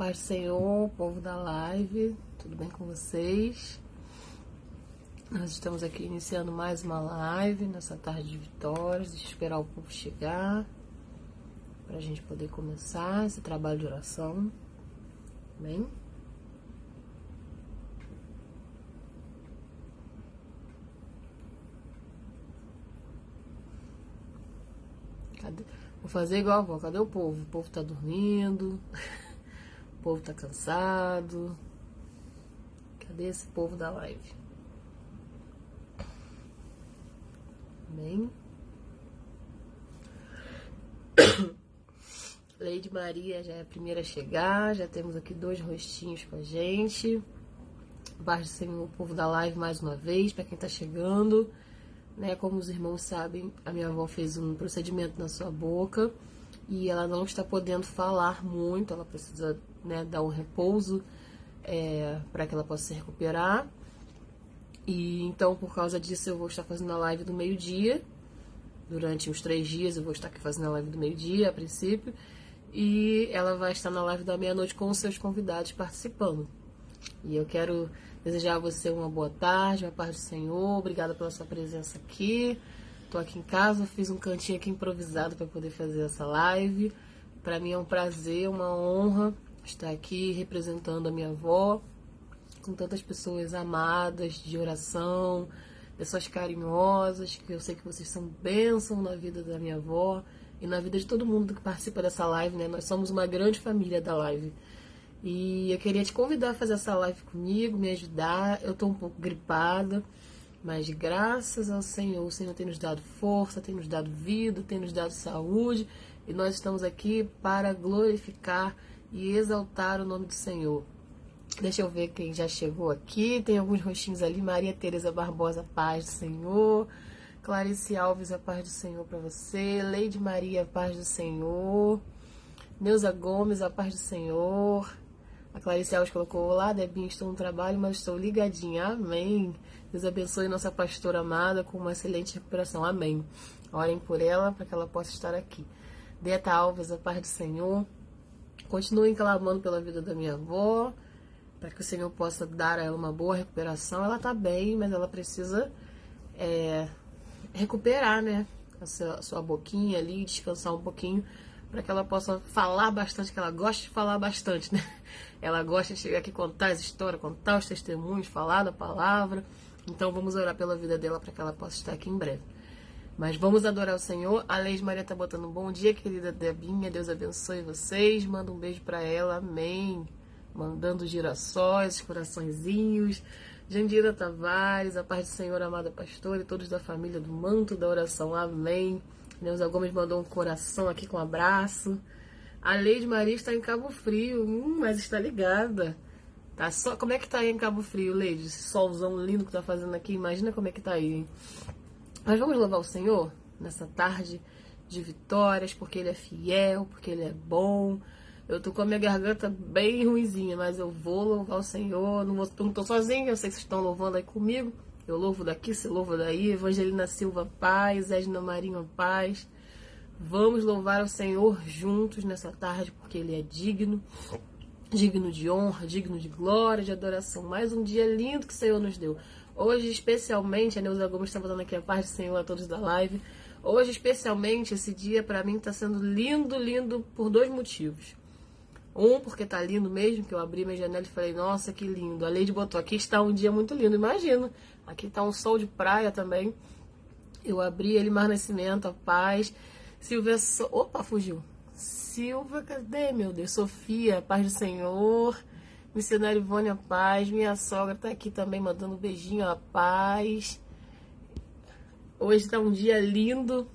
paz do Senhor, povo da live, tudo bem com vocês? Nós estamos aqui iniciando mais uma live nessa tarde de vitórias. Eu esperar o povo chegar para a gente poder começar esse trabalho de oração. Bem? Cadê? Vou fazer igual a avó. Cadê o povo? O povo tá dormindo. O povo tá cansado. Cadê esse povo da live? Bem. Lady Maria já é a primeira a chegar. Já temos aqui dois rostinhos com a gente. Do Senhor, o povo da live mais uma vez, para quem tá chegando. Né, como os irmãos sabem, a minha avó fez um procedimento na sua boca e ela não está podendo falar muito, ela precisa né, dar um repouso é, para que ela possa se recuperar. E então, por causa disso, eu vou estar fazendo a live do meio-dia. Durante uns três dias, eu vou estar aqui fazendo a live do meio-dia, a princípio. E ela vai estar na live da meia-noite com os seus convidados participando. E eu quero desejar a você uma boa tarde, uma paz do Senhor. Obrigada pela sua presença aqui. Tô aqui em casa, fiz um cantinho aqui improvisado para poder fazer essa live. Para mim é um prazer, uma honra estar aqui representando a minha avó, com tantas pessoas amadas de oração, pessoas carinhosas, que eu sei que vocês são bênção na vida da minha avó e na vida de todo mundo que participa dessa live, né? Nós somos uma grande família da live. E eu queria te convidar a fazer essa live comigo, me ajudar. Eu tô um pouco gripada, mas graças ao Senhor, o Senhor tem nos dado força, tem nos dado vida, tem nos dado saúde, e nós estamos aqui para glorificar e exaltar o nome do Senhor. Deixa eu ver quem já chegou aqui. Tem alguns rostinhos ali. Maria Tereza Barbosa, paz do Senhor. Clarice Alves, a paz do Senhor para você. Leide Maria, a paz do Senhor. Neuza Gomes, a paz do Senhor. A Clarice Alves colocou: Olá, Debinha, estou no trabalho, mas estou ligadinha. Amém. Deus abençoe nossa pastora amada com uma excelente recuperação. Amém. Orem por ela para que ela possa estar aqui. Deta Alves, a paz do Senhor. Continuem clamando pela vida da minha avó, para que o Senhor possa dar a ela uma boa recuperação. Ela está bem, mas ela precisa é, recuperar, né? A sua, a sua boquinha ali, descansar um pouquinho, para que ela possa falar bastante, que ela gosta de falar bastante, né? Ela gosta de chegar aqui contar as histórias, contar os testemunhos, falar da palavra. Então vamos orar pela vida dela para que ela possa estar aqui em breve. Mas vamos adorar o Senhor. A Leide Maria tá botando um bom dia, querida Debinha. Deus abençoe vocês. Manda um beijo para ela. Amém. Mandando girassóis, coraçõezinhos. Jandira Tavares, a paz do Senhor, amada pastora, e todos da família do manto da oração. Amém. Neuza Gomes mandou um coração aqui com um abraço. A Leide Maria está em Cabo Frio, hum, mas está ligada. Tá só, como é que tá aí em Cabo Frio, Leide? Esse solzão lindo que tá fazendo aqui, imagina como é que tá aí, hein? Mas vamos louvar o Senhor nessa tarde de vitórias, porque Ele é fiel, porque Ele é bom. Eu tô com a minha garganta bem ruizinha, mas eu vou louvar o Senhor. Não, vou, não tô sozinha, eu sei que vocês estão louvando aí comigo. Eu louvo daqui, você louva daí. Evangelina Silva Paz, Edna Marinho Paz. Vamos louvar o Senhor juntos nessa tarde, porque Ele é digno, digno de honra, digno de glória, de adoração. Mais um dia lindo que o Senhor nos deu. Hoje, especialmente, a Neuza Gomes está dando aqui a paz do Senhor a todos da live. Hoje, especialmente, esse dia para mim está sendo lindo, lindo por dois motivos. Um, porque tá lindo mesmo, que eu abri minha janela e falei, nossa, que lindo. A Leide botou aqui, está um dia muito lindo, imagina. Aqui tá um sol de praia também. Eu abri ele, Mar Nascimento, a paz. Silvia. So... Opa, fugiu. Silva, cadê, meu Deus? Sofia, paz do Senhor. Missionário Ivone, a paz. Minha sogra tá aqui também mandando um beijinho, a paz. Hoje tá um dia lindo.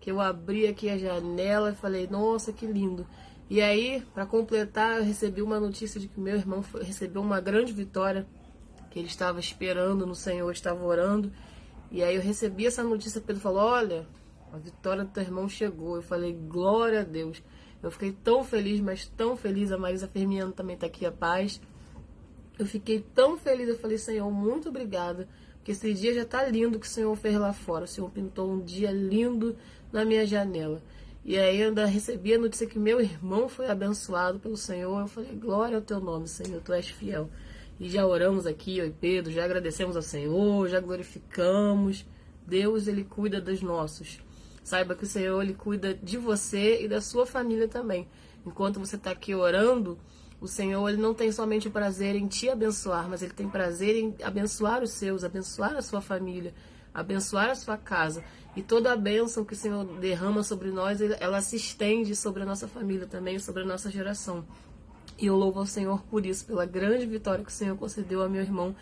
Que eu abri aqui a janela e falei, nossa, que lindo. E aí, para completar, eu recebi uma notícia de que meu irmão recebeu uma grande vitória. Que ele estava esperando no Senhor, estava orando. E aí eu recebi essa notícia, Pedro falou, olha, a vitória do teu irmão chegou. Eu falei, glória a Deus. Eu fiquei tão feliz, mas tão feliz. A Marisa Fermiano também está aqui, a paz. Eu fiquei tão feliz. Eu falei, Senhor, muito obrigada. Porque esse dia já está lindo que o Senhor fez lá fora. O Senhor pintou um dia lindo na minha janela. E aí ainda recebi a notícia que meu irmão foi abençoado pelo Senhor. Eu falei, glória ao teu nome, Senhor, tu és fiel. E já oramos aqui, eu Pedro, já agradecemos ao Senhor, já glorificamos. Deus, Ele cuida dos nossos. Saiba que o Senhor, Ele cuida de você e da sua família também. Enquanto você está aqui orando, o Senhor, Ele não tem somente prazer em te abençoar, mas Ele tem prazer em abençoar os seus, abençoar a sua família, abençoar a sua casa. E toda a bênção que o Senhor derrama sobre nós, ela se estende sobre a nossa família também, sobre a nossa geração. E eu louvo ao Senhor por isso, pela grande vitória que o Senhor concedeu a meu irmão.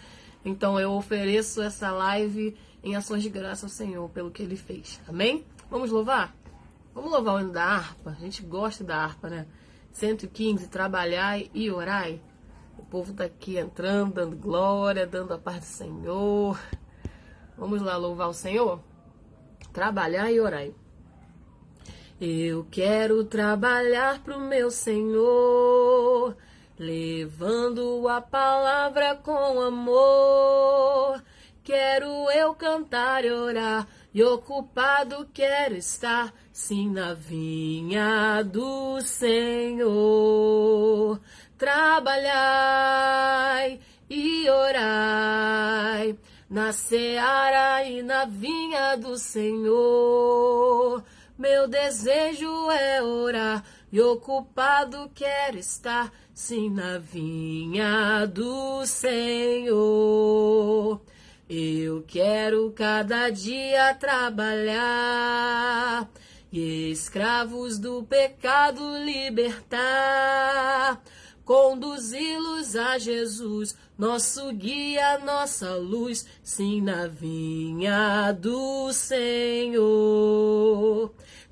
Então eu ofereço essa live em ações de graça ao Senhor pelo que ele fez. Amém? Vamos louvar? Vamos louvar o hino da harpa. A gente gosta da harpa, né? 115, trabalhai e orai. O povo está aqui entrando, dando glória, dando a paz do Senhor. Vamos lá louvar o Senhor? trabalhar e orar. Eu quero trabalhar pro meu Senhor, levando a palavra com amor. Quero eu cantar e orar, e ocupado quero estar, sim, na vinha do Senhor. Trabalhai e orai na seara e na vinha do Senhor. Meu desejo é orar e ocupado quero estar, sim, na vinha do Senhor. Eu quero cada dia trabalhar e escravos do pecado libertar conduzi-los a Jesus, nosso guia, nossa luz, sim, na vinha do Senhor.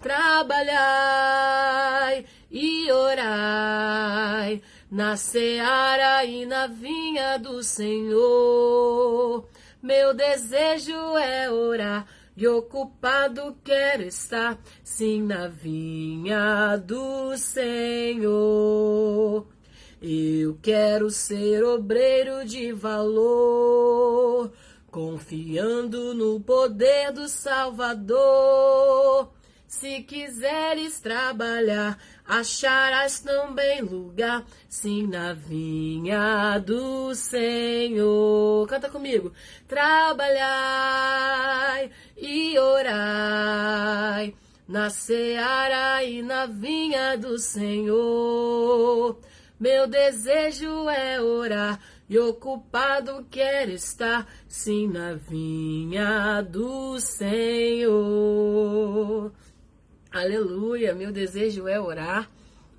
Trabalhai e orai na seara e na vinha do Senhor. Meu desejo é orar e ocupado quero estar, sim, na vinha do Senhor. Eu quero ser obreiro de valor, confiando no poder do Salvador. Se quiseres trabalhar, acharás também lugar, sim, na vinha do Senhor. Canta comigo. Trabalhai e orai na seara e na vinha do Senhor. Meu desejo é orar e ocupado quero estar, sim, na vinha do Senhor. Aleluia, meu desejo é orar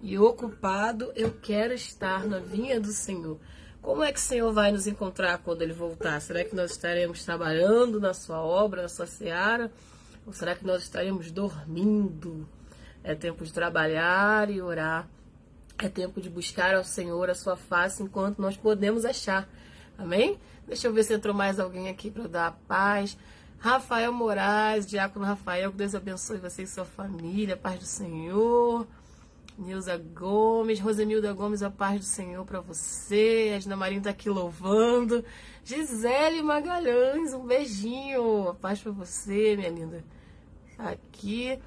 e ocupado eu quero estar na vinha do Senhor. Como é que o Senhor vai nos encontrar quando ele voltar? Será que nós estaremos trabalhando na sua obra, na sua seara? Ou será que nós estaremos dormindo? É tempo de trabalhar e orar é tempo de buscar ao Senhor a sua face enquanto nós podemos achar. Amém? Deixa eu ver se entrou mais alguém aqui para dar paz. Rafael Moraes, Diácono Rafael, que Deus abençoe você e sua família, a paz do Senhor. Nilza Gomes, Rosemilda Gomes, a paz do Senhor para você. Asna Marinho está aqui louvando. Gisele Magalhães, um beijinho. A paz para você, minha linda. Aqui.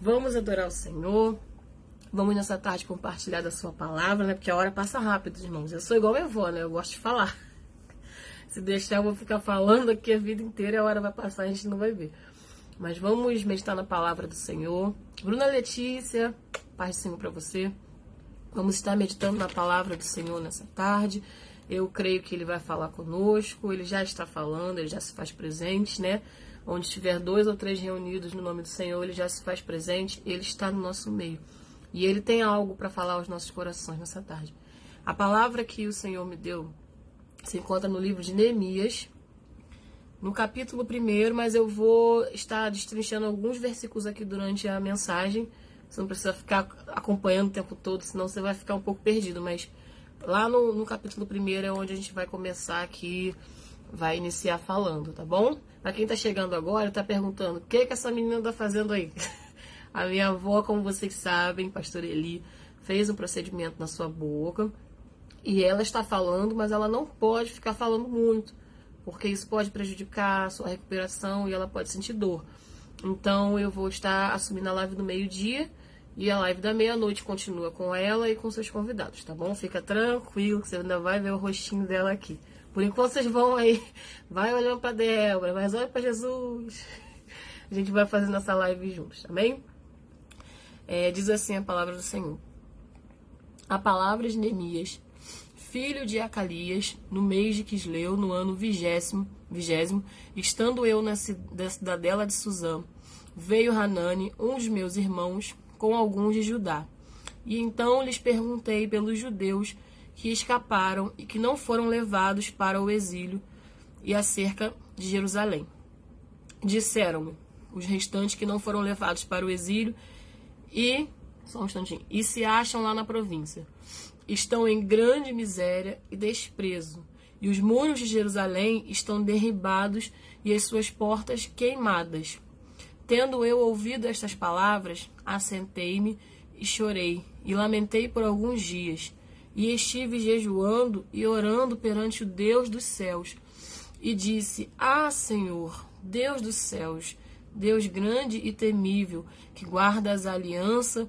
Vamos adorar o Senhor. Vamos nessa tarde compartilhar da sua palavra, né? Porque a hora passa rápido, irmãos. Eu sou igual minha avó, né? Eu gosto de falar. Se deixar, eu vou ficar falando aqui a vida inteira a hora vai passar a gente não vai ver. Mas vamos meditar na palavra do Senhor. Bruna Letícia, paz do Senhor para você. Vamos estar meditando na palavra do Senhor nessa tarde. Eu creio que ele vai falar conosco, ele já está falando, ele já se faz presente, né? Onde estiver dois ou três reunidos no nome do Senhor, ele já se faz presente, ele está no nosso meio. E ele tem algo para falar aos nossos corações nessa tarde. A palavra que o Senhor me deu se encontra no livro de Neemias, no capítulo 1, mas eu vou estar destrinchando alguns versículos aqui durante a mensagem. Você não precisa ficar acompanhando o tempo todo, senão você vai ficar um pouco perdido. Mas lá no, no capítulo 1 é onde a gente vai começar aqui, vai iniciar falando, tá bom? Para quem está chegando agora, está perguntando: o que, que essa menina está fazendo aí? A minha avó, como vocês sabem, pastor Eli, fez um procedimento na sua boca e ela está falando, mas ela não pode ficar falando muito, porque isso pode prejudicar a sua recuperação e ela pode sentir dor. Então eu vou estar assumindo a live do meio-dia E a live da meia-noite continua com ela e com seus convidados, tá bom? Fica tranquilo que você ainda vai ver o rostinho dela aqui. Por enquanto vocês vão aí, vai olhando para Débora, mas olha para Jesus. A gente vai fazendo essa live juntos, amém? É, diz assim a palavra do Senhor. A palavra de Neemias, filho de Acalias, no mês de Quisleu, no ano vigésimo, vigésimo estando eu na cidadela de Suzã, veio Hanani, um dos meus irmãos, com alguns de Judá. E então lhes perguntei pelos judeus que escaparam e que não foram levados para o exílio e acerca de Jerusalém. Disseram-me os restantes que não foram levados para o exílio e só um instantinho, e se acham lá na província. Estão em grande miséria e desprezo, e os muros de Jerusalém estão derribados e as suas portas queimadas. Tendo eu ouvido estas palavras, assentei-me e chorei, e lamentei por alguns dias, e estive jejuando e orando perante o Deus dos céus, e disse: Ah, Senhor, Deus dos céus, Deus grande e temível, que guarda as alianças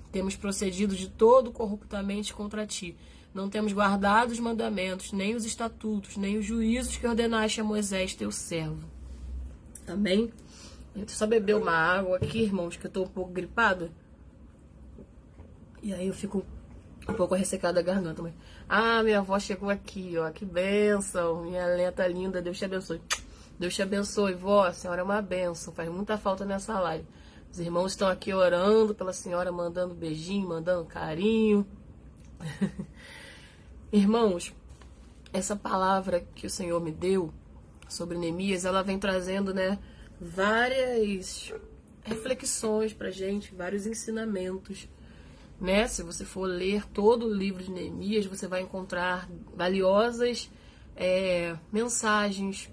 temos procedido de todo corruptamente contra ti. Não temos guardado os mandamentos, nem os estatutos, nem os juízos que ordenaste a Moisés, teu servo. Amém? Gente só bebeu uma água aqui, irmãos, que eu tô um pouco gripada. E aí eu fico um pouco ressecada a garganta. Mas... Ah, minha avó chegou aqui, ó. Que benção. Minha lenta linda. Deus te abençoe. Deus te abençoe, vó. A senhora é uma benção. Faz muita falta nessa live. Os irmãos estão aqui orando pela senhora, mandando beijinho, mandando carinho. irmãos, essa palavra que o Senhor me deu sobre Neemias, ela vem trazendo, né, várias reflexões pra gente, vários ensinamentos, né? Se você for ler todo o livro de Neemias, você vai encontrar valiosas é, mensagens,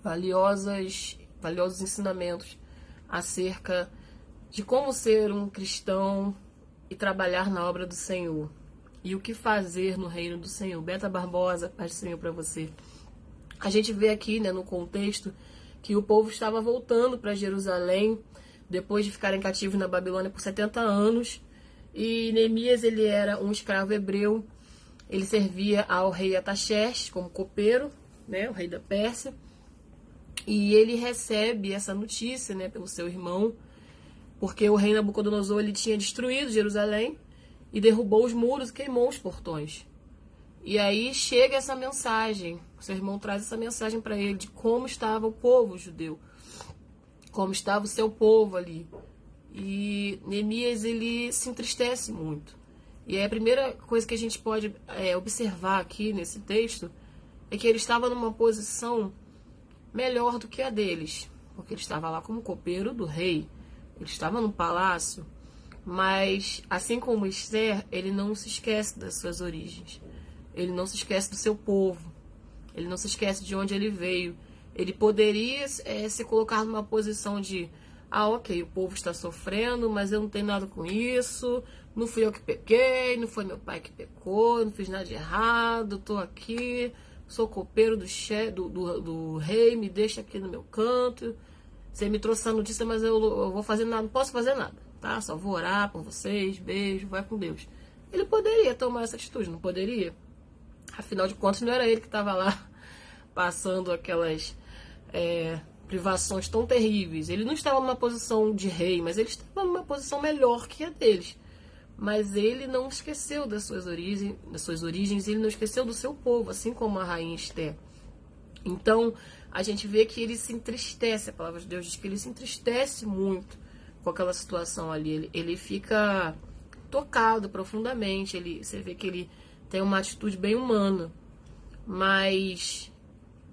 valiosas, valiosos ensinamentos acerca de como ser um cristão e trabalhar na obra do Senhor. E o que fazer no reino do Senhor. Beta Barbosa, paz do Senhor para você. A gente vê aqui, né, no contexto, que o povo estava voltando para Jerusalém depois de ficarem cativos na Babilônia por 70 anos. E Neemias, ele era um escravo hebreu. Ele servia ao rei Ataxerxes como copeiro, né, o rei da Pérsia. E ele recebe essa notícia, né, pelo seu irmão, porque o rei Nabucodonosor ele tinha destruído Jerusalém e derrubou os muros, queimou os portões. E aí chega essa mensagem, seu irmão traz essa mensagem para ele de como estava o povo judeu, como estava o seu povo ali. E Neemias ele se entristece muito. E a primeira coisa que a gente pode é, observar aqui nesse texto é que ele estava numa posição melhor do que a deles, porque ele estava lá como copeiro do rei, ele estava no palácio, mas assim como Esther, ele não se esquece das suas origens. Ele não se esquece do seu povo. Ele não se esquece de onde ele veio. Ele poderia é, se colocar numa posição de: ah, ok, o povo está sofrendo, mas eu não tenho nada com isso. Não fui eu que pequei, não foi meu pai que pecou, não fiz nada de errado, estou aqui, sou copeiro do, che, do, do, do, rei, me deixa aqui no meu canto. Você me trouxe essa notícia, mas eu, eu vou fazer nada, não posso fazer nada, tá? Só vou orar por vocês, beijo, vai com Deus. Ele poderia tomar essa atitude, não poderia? Afinal de contas, não era ele que estava lá passando aquelas é, privações tão terríveis. Ele não estava numa posição de rei, mas ele estava numa posição melhor que a deles. Mas ele não esqueceu das suas origens, das suas origens, ele não esqueceu do seu povo, assim como a rainha Esther. Então, a gente vê que ele se entristece, a palavra de Deus diz que ele se entristece muito com aquela situação ali. Ele, ele fica tocado profundamente, ele, você vê que ele tem uma atitude bem humana. Mas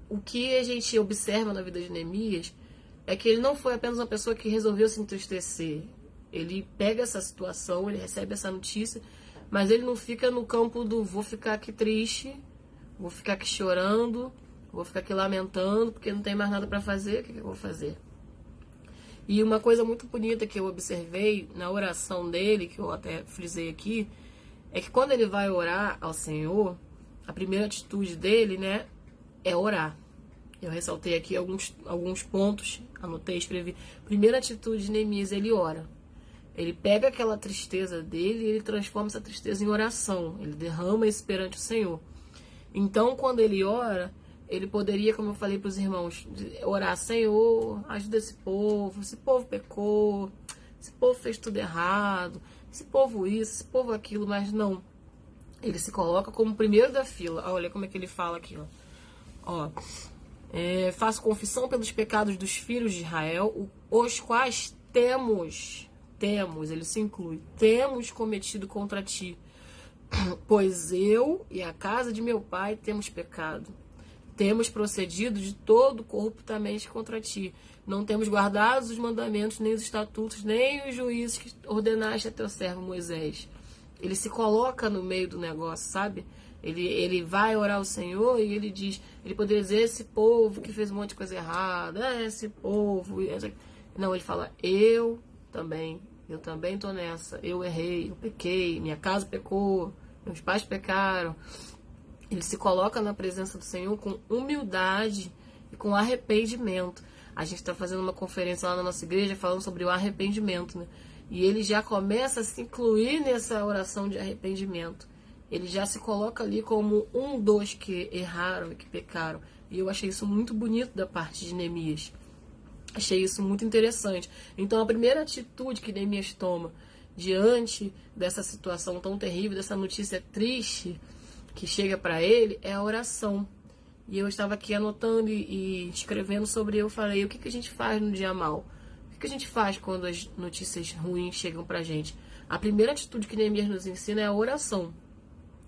o que a gente observa na vida de Neemias é que ele não foi apenas uma pessoa que resolveu se entristecer. Ele pega essa situação, ele recebe essa notícia, mas ele não fica no campo do vou ficar aqui triste, vou ficar aqui chorando, vou ficar aqui lamentando porque não tem mais nada para fazer, o que, que eu vou fazer? E uma coisa muito bonita que eu observei na oração dele, que eu até frisei aqui, é que quando ele vai orar ao Senhor, a primeira atitude dele, né, é orar. Eu ressaltei aqui alguns, alguns pontos, anotei, escrevi. Primeira atitude de Neemias, ele ora. Ele pega aquela tristeza dele e ele transforma essa tristeza em oração. Ele derrama isso perante o Senhor. Então, quando ele ora, ele poderia, como eu falei para os irmãos, orar: Senhor, ajuda esse povo. Esse povo pecou. Esse povo fez tudo errado. Esse povo isso, esse povo aquilo. Mas não. Ele se coloca como primeiro da fila. Olha como é que ele fala aqui. Ó. ó é, faço confissão pelos pecados dos filhos de Israel, os quais temos, temos, ele se inclui, temos cometido contra ti. Pois eu e a casa de meu pai temos pecado. Temos procedido de todo corruptamente contra ti. Não temos guardado os mandamentos, nem os estatutos, nem os juízes que ordenaste a teu servo Moisés. Ele se coloca no meio do negócio, sabe? Ele, ele vai orar ao Senhor e ele diz, ele poderia dizer esse povo que fez um monte de coisa errada, esse povo. Não, ele fala, eu também, eu também tô nessa, eu errei, eu pequei, minha casa pecou, meus pais pecaram. Ele se coloca na presença do Senhor com humildade e com arrependimento. A gente está fazendo uma conferência lá na nossa igreja falando sobre o arrependimento, né? E ele já começa a se incluir nessa oração de arrependimento. Ele já se coloca ali como um dos que erraram e que pecaram. E eu achei isso muito bonito da parte de Neemias. Achei isso muito interessante. Então, a primeira atitude que Neemias toma diante dessa situação tão terrível, dessa notícia triste que chega para ele, é a oração. E eu estava aqui anotando e, escrevendo sobre eu falei, o que, que a gente faz no dia mal? O que, a gente faz quando as notícias ruins chegam para a gente? A primeira atitude que Neemias nos ensina é a oração.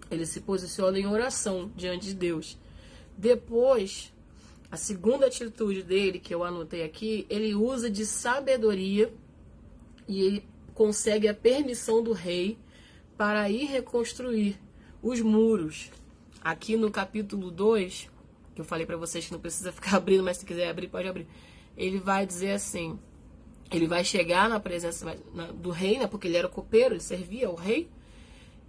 Ele se posiciona em oração diante de Deus. Depois, a segunda atitude dele, que eu anotei aqui, ele usa de sabedoria e ele consegue a permissão do rei para ir reconstruir os muros. Aqui no capítulo 2, que eu falei para vocês que não precisa ficar abrindo, mas se quiser abrir, pode abrir. Ele vai dizer assim: ele vai chegar na presença do rei, né, porque ele era copeiro, ele servia ao rei,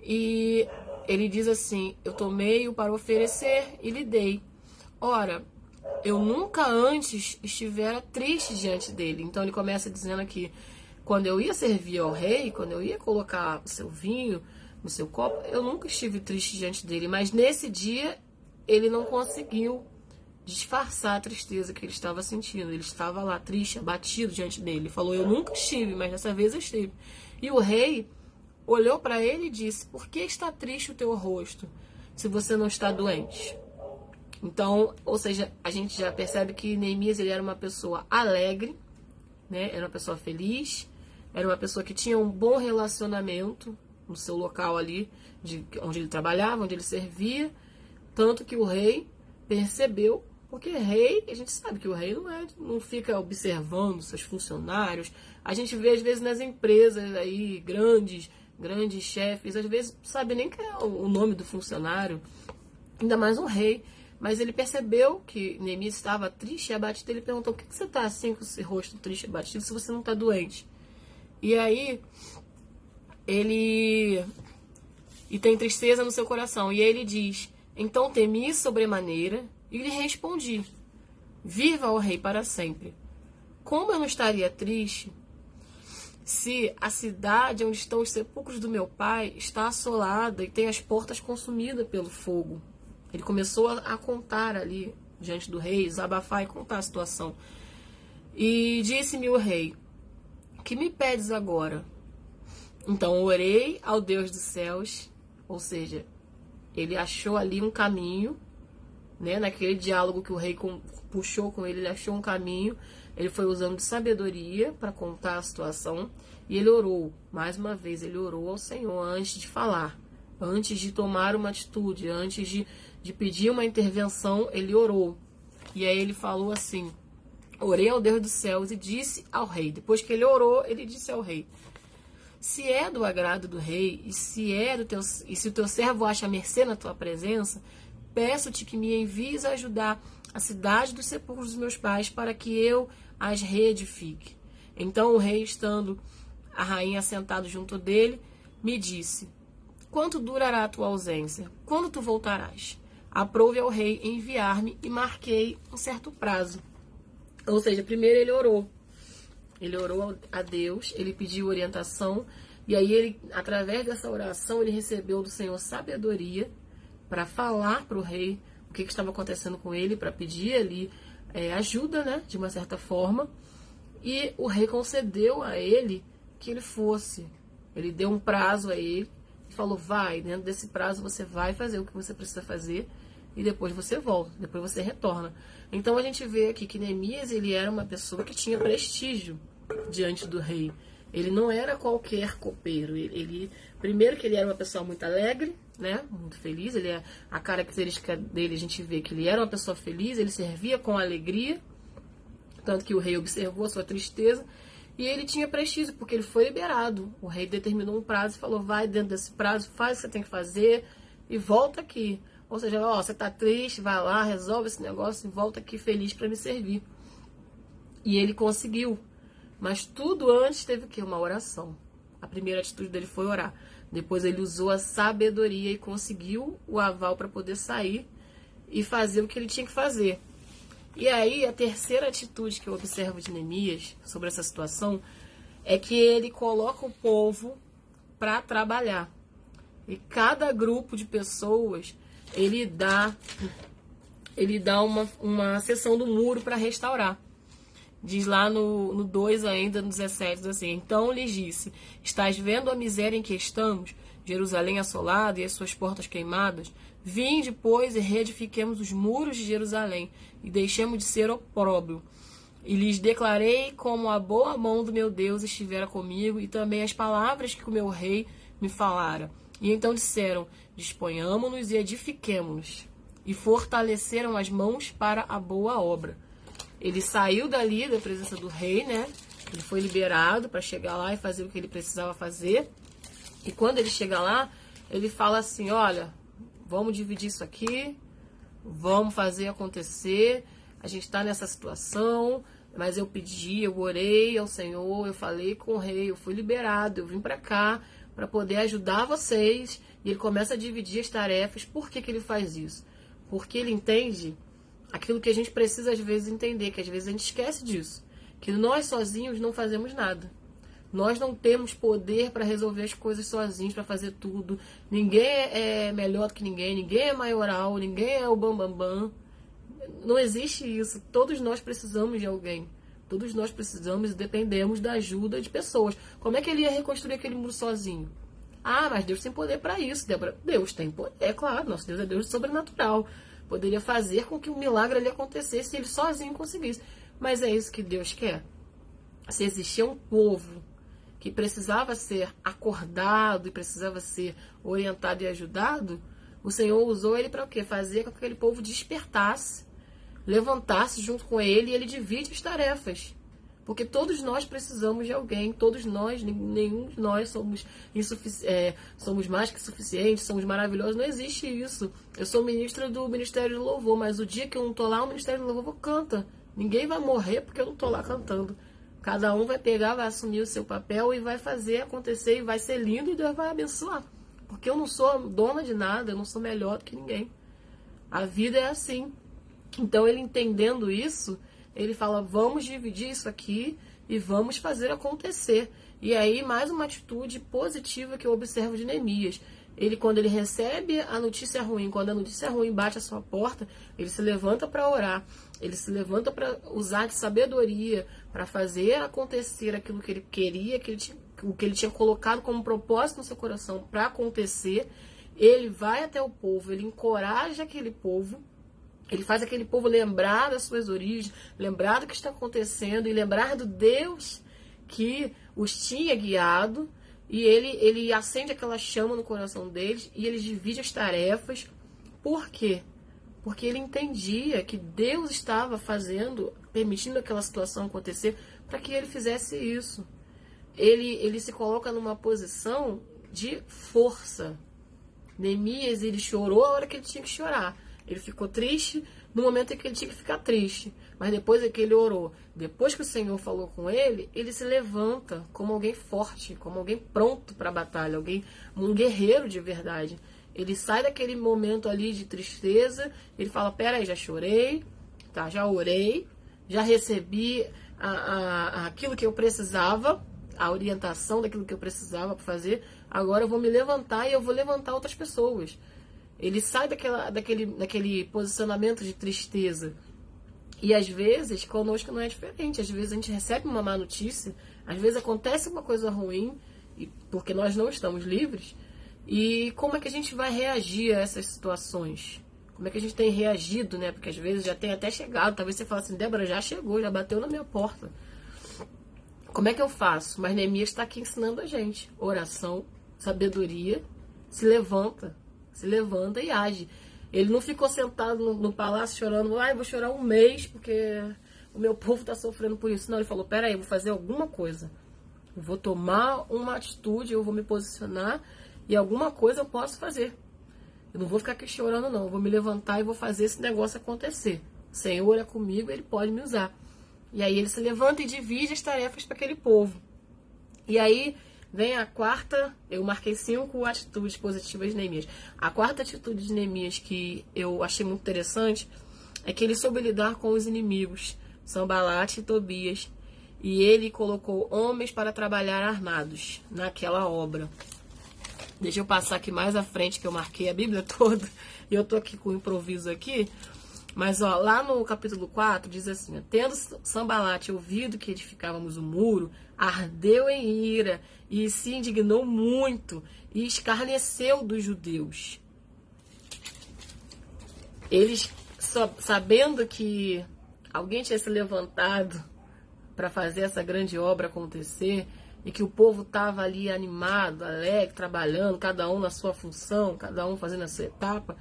e ele diz assim: Eu tomei-o para oferecer e lhe dei. Ora, eu nunca antes estivera triste diante dele. Então ele começa dizendo aqui: quando eu ia servir ao rei, quando eu ia colocar o seu vinho no seu copo, eu nunca estive triste diante dele. Mas nesse dia ele não conseguiu disfarçar a tristeza que ele estava sentindo. Ele estava lá triste, abatido diante dele. Ele falou: Eu nunca estive, mas dessa vez eu estive. E o rei olhou para ele e disse: Por que está triste o teu rosto se você não está doente? Então, ou seja, a gente já percebe que Neemias ele era uma pessoa alegre, né? Era uma pessoa feliz, era uma pessoa que tinha um bom relacionamento no seu local ali, de onde ele trabalhava, onde ele servia, tanto que o rei percebeu, porque rei, a gente sabe que o rei não é, não fica observando seus funcionários. A gente vê às vezes nas empresas aí grandes grandes chefes, às vezes sabe nem que é o nome do funcionário, ainda mais um rei. Mas ele percebeu que Neemias estava triste e abatido. Ele perguntou: por que você está assim com esse rosto triste e abatido se você não está doente? E aí, ele. E tem tristeza no seu coração. E aí ele diz: Então temi sobremaneira e lhe respondi: Viva o rei para sempre. Como eu não estaria triste se a cidade onde estão os sepulcros do meu pai está assolada e tem as portas consumidas pelo fogo. Ele começou a, contar ali diante do rei, desabafar e contar a situação. E disse-me o rei: Que me pedes agora? Então orei ao Deus dos céus, ou seja, ele achou ali um caminho, né? Naquele diálogo que o rei com, puxou com ele, ele achou um caminho ele foi usando de sabedoria para contar a situação e ele orou. Mais uma vez, ele orou ao Senhor antes de falar, antes de tomar uma atitude, antes de, de pedir uma intervenção, ele orou. E aí ele falou assim: Orei ao Deus dos céus e disse ao rei. Depois que ele orou, ele disse ao rei: Se é do agrado do rei, e se é do teu, e se o teu servo acha mercê na tua presença, peço-te que me envies a ajudar a cidade dos sepulcros dos meus pais, para que eu as reedifique. Então o rei, estando a rainha sentado junto dele, me disse: Quanto durará a tua ausência? Quando tu voltarás? Aprove ao rei enviar-me e marquei um certo prazo. Ou seja, primeiro ele orou. Ele orou a Deus, ele pediu orientação, e aí ele, através dessa oração, ele recebeu do Senhor sabedoria para falar para o rei o que, que, estava acontecendo com ele, para pedir ali é, ajuda, né, de uma certa forma. E o rei concedeu a ele que ele fosse. Ele deu um prazo a ele e falou: vai, dentro desse prazo você vai fazer o que você precisa fazer e depois você volta, depois você retorna. Então a gente vê aqui que Neemias ele era uma pessoa que tinha prestígio diante do rei. Ele não era qualquer copeiro. Ele, ele, primeiro que ele era uma pessoa muito alegre, né? Muito feliz. Ele é a característica dele a gente vê que ele era uma pessoa feliz. Ele servia com alegria, tanto que o rei observou a sua tristeza e ele tinha prestígio porque ele foi liberado. O rei determinou um prazo e falou: vai dentro desse prazo, faz o que você tem que fazer e volta aqui. Ou seja, ó, você tá triste, vai lá, resolve esse negócio e volta aqui feliz para me servir. E ele conseguiu. Mas tudo antes teve o quê? Uma oração. A primeira atitude dele foi orar. Depois ele usou a sabedoria e conseguiu o aval para poder sair e fazer o que ele tinha que fazer. E aí, a terceira atitude que eu observo de Neemias sobre essa situação é que ele coloca o povo para trabalhar. E cada grupo de pessoas, ele dá ele dá uma, uma sessão do muro para restaurar. Diz lá no 2 ainda, no 17, diz assim, Então lhes disse, estás vendo a miséria em que estamos? Jerusalém assolada e as suas portas queimadas? Vinde, pois, e reedifiquemos os muros de Jerusalém, e deixemos de ser opróbrio. E lhes declarei como a boa mão do meu Deus estivera comigo, e também as palavras que o meu rei me falara. E então disseram, disponhamo-nos e edifiquemo-nos. E fortaleceram as mãos para a boa obra. Ele saiu dali da presença do rei, né? Ele foi liberado para chegar lá e fazer o que ele precisava fazer. E quando ele chega lá, ele fala assim: Olha, vamos dividir isso aqui, vamos fazer acontecer. A gente está nessa situação, mas eu pedi, eu orei ao Senhor, eu falei com o rei, eu fui liberado, eu vim para cá para poder ajudar vocês. E ele começa a dividir as tarefas. Por que, que ele faz isso? Porque ele entende aquilo que a gente precisa às vezes entender, que às vezes a gente esquece disso, que nós sozinhos não fazemos nada. Nós não temos poder para resolver as coisas sozinhos, para fazer tudo. Ninguém é melhor do que ninguém, ninguém é maioral, ninguém é o bambambam. Bam, bam. Não existe isso. Todos nós precisamos de alguém. Todos nós precisamos e dependemos da ajuda de pessoas. Como é que ele ia reconstruir aquele muro sozinho? Ah, mas Deus tem poder para isso, Débora. Deus tem poder, é claro, nosso Deus é Deus sobrenatural poderia fazer com que o milagre ali acontecesse se ele sozinho conseguisse. Mas é isso que Deus quer. Se existia um povo que precisava ser acordado e precisava ser orientado e ajudado, o Senhor usou ele para o quê? Fazer com que aquele povo despertasse, levantasse junto com ele e ele divide as tarefas. Porque todos nós precisamos de alguém, todos nós, nenhum de nós somos, é, somos mais que suficientes, somos maravilhosos. Não existe isso. Eu sou ministra do Ministério do Louvor, mas o dia que eu não tô lá, o Ministério do Louvor canta. Ninguém vai morrer porque eu não tô lá cantando. Cada um vai pegar, vai assumir o seu papel e vai fazer acontecer e vai ser lindo e Deus vai abençoar. Porque eu não sou dona de nada, eu não sou melhor do que ninguém. A vida é assim. Então ele entendendo isso, ele fala: vamos dividir isso aqui e vamos fazer acontecer. E aí, mais uma atitude positiva que eu observo de Neemias. Ele, quando ele recebe a notícia ruim, quando a notícia ruim bate a sua porta, ele se levanta para orar, ele se levanta para usar de sabedoria, para fazer acontecer aquilo que ele queria, que ele tinha, o que ele tinha colocado como propósito no seu coração para acontecer. Ele vai até o povo, ele encoraja aquele povo ele faz aquele povo lembrar das suas origens, lembrar do que está acontecendo e lembrar do Deus que os tinha guiado. E ele, ele acende aquela chama no coração deles e ele divide as tarefas. Por quê? Porque ele entendia que Deus estava fazendo, permitindo aquela situação acontecer para que ele fizesse isso. ele, ele se coloca numa posição de força. Neemias, ele chorou a hora que ele tinha que chorar. Ele ficou triste no momento em que ele tinha que ficar triste. Mas depois é que ele orou, depois que o Senhor falou com ele, ele se levanta como alguém forte, como alguém pronto para a batalha, alguém, um guerreiro de verdade. Ele sai daquele momento ali de tristeza, ele fala: Peraí, já chorei, tá? Já orei, já recebi a, a, aquilo que eu precisava, a orientação daquilo que eu precisava para fazer. Agora eu vou me levantar e eu vou levantar outras pessoas. Ele sai daquela, daquele, daquele posicionamento de tristeza. E às vezes, conosco não é diferente. Às vezes a gente recebe uma má notícia, às vezes acontece uma coisa ruim, porque nós não estamos livres. E como é que a gente vai reagir a essas situações? Como é que a gente tem reagido, né? Porque às vezes já tem até chegado. Talvez você fale assim, Débora, já chegou, já bateu na minha porta. Como é que eu faço? Mas Neemias está aqui ensinando a gente. Oração, sabedoria, se levanta, se levanta e age. Ele não ficou sentado no, no palácio chorando, ai, ah, vou chorar um mês porque o meu povo está sofrendo por isso. Não, ele falou, peraí, eu vou fazer alguma coisa. Eu vou tomar uma atitude, eu vou me posicionar e alguma coisa eu posso fazer. Eu não vou ficar aqui chorando, não. Eu vou me levantar e vou fazer esse negócio acontecer. O Senhor é comigo, ele pode me usar. E aí ele se levanta e divide as tarefas para aquele povo. E aí Vem a quarta, eu marquei cinco atitudes positivas de Neemias. A quarta atitude de Neemias que eu achei muito interessante é que ele soube lidar com os inimigos, Sambalate e Tobias, e ele colocou homens para trabalhar armados naquela obra. Deixa eu passar aqui mais à frente que eu marquei a Bíblia toda, e eu tô aqui com improviso aqui. Mas ó, lá no capítulo 4 diz assim: Tendo Sambalate ouvido que edificávamos o muro, ardeu em ira e se indignou muito e escarneceu dos judeus. Eles, sabendo que alguém tinha se levantado para fazer essa grande obra acontecer e que o povo estava ali animado, alegre, trabalhando, cada um na sua função, cada um fazendo a sua etapa,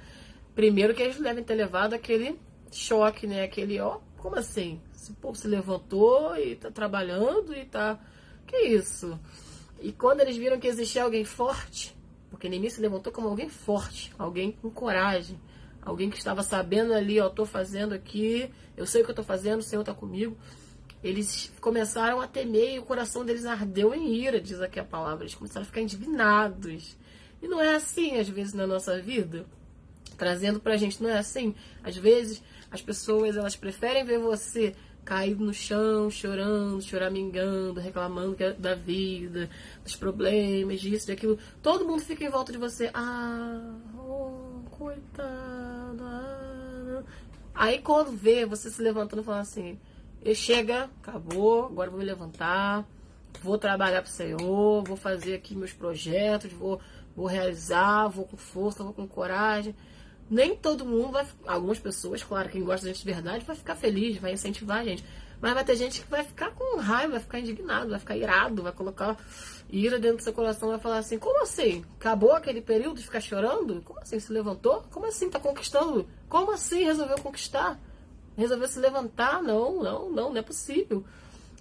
primeiro que eles devem ter levado aquele choque, né? Aquele, ó, como assim? Esse povo se levantou e tá trabalhando e tá. Que isso? E quando eles viram que existia alguém forte, porque Neemias se levantou como alguém forte, alguém com coragem, alguém que estava sabendo ali, ó, tô fazendo aqui, eu sei o que eu tô fazendo, o Senhor tá comigo. Eles começaram a temer e o coração deles ardeu em ira, diz aqui a palavra. Eles começaram a ficar indignados. E não é assim, às vezes, na nossa vida trazendo pra gente. Não é assim? Às vezes as pessoas elas preferem ver você caído no chão, chorando, choramingando, reclamando é da vida, dos problemas, disso, daquilo. Todo mundo fica em volta de você. Ah, oh, coitada. Aí quando vê você se levantando e falando assim, chega, acabou, agora vou me levantar, vou trabalhar pro Senhor, vou fazer aqui meus projetos, vou, vou realizar, vou com força, vou com coragem nem todo mundo vai. Algumas pessoas, claro, quem gosta da gente de verdade, vai ficar feliz, vai incentivar a gente. Mas vai ter gente que vai ficar com raiva, vai ficar indignado, vai ficar irado, vai colocar ira dentro do seu coração, vai falar assim: como assim? Acabou aquele período de ficar chorando? Como assim? Se levantou? Como assim? Tá conquistando? Como assim resolveu conquistar? Resolveu se levantar? Não, não, não, não é possível.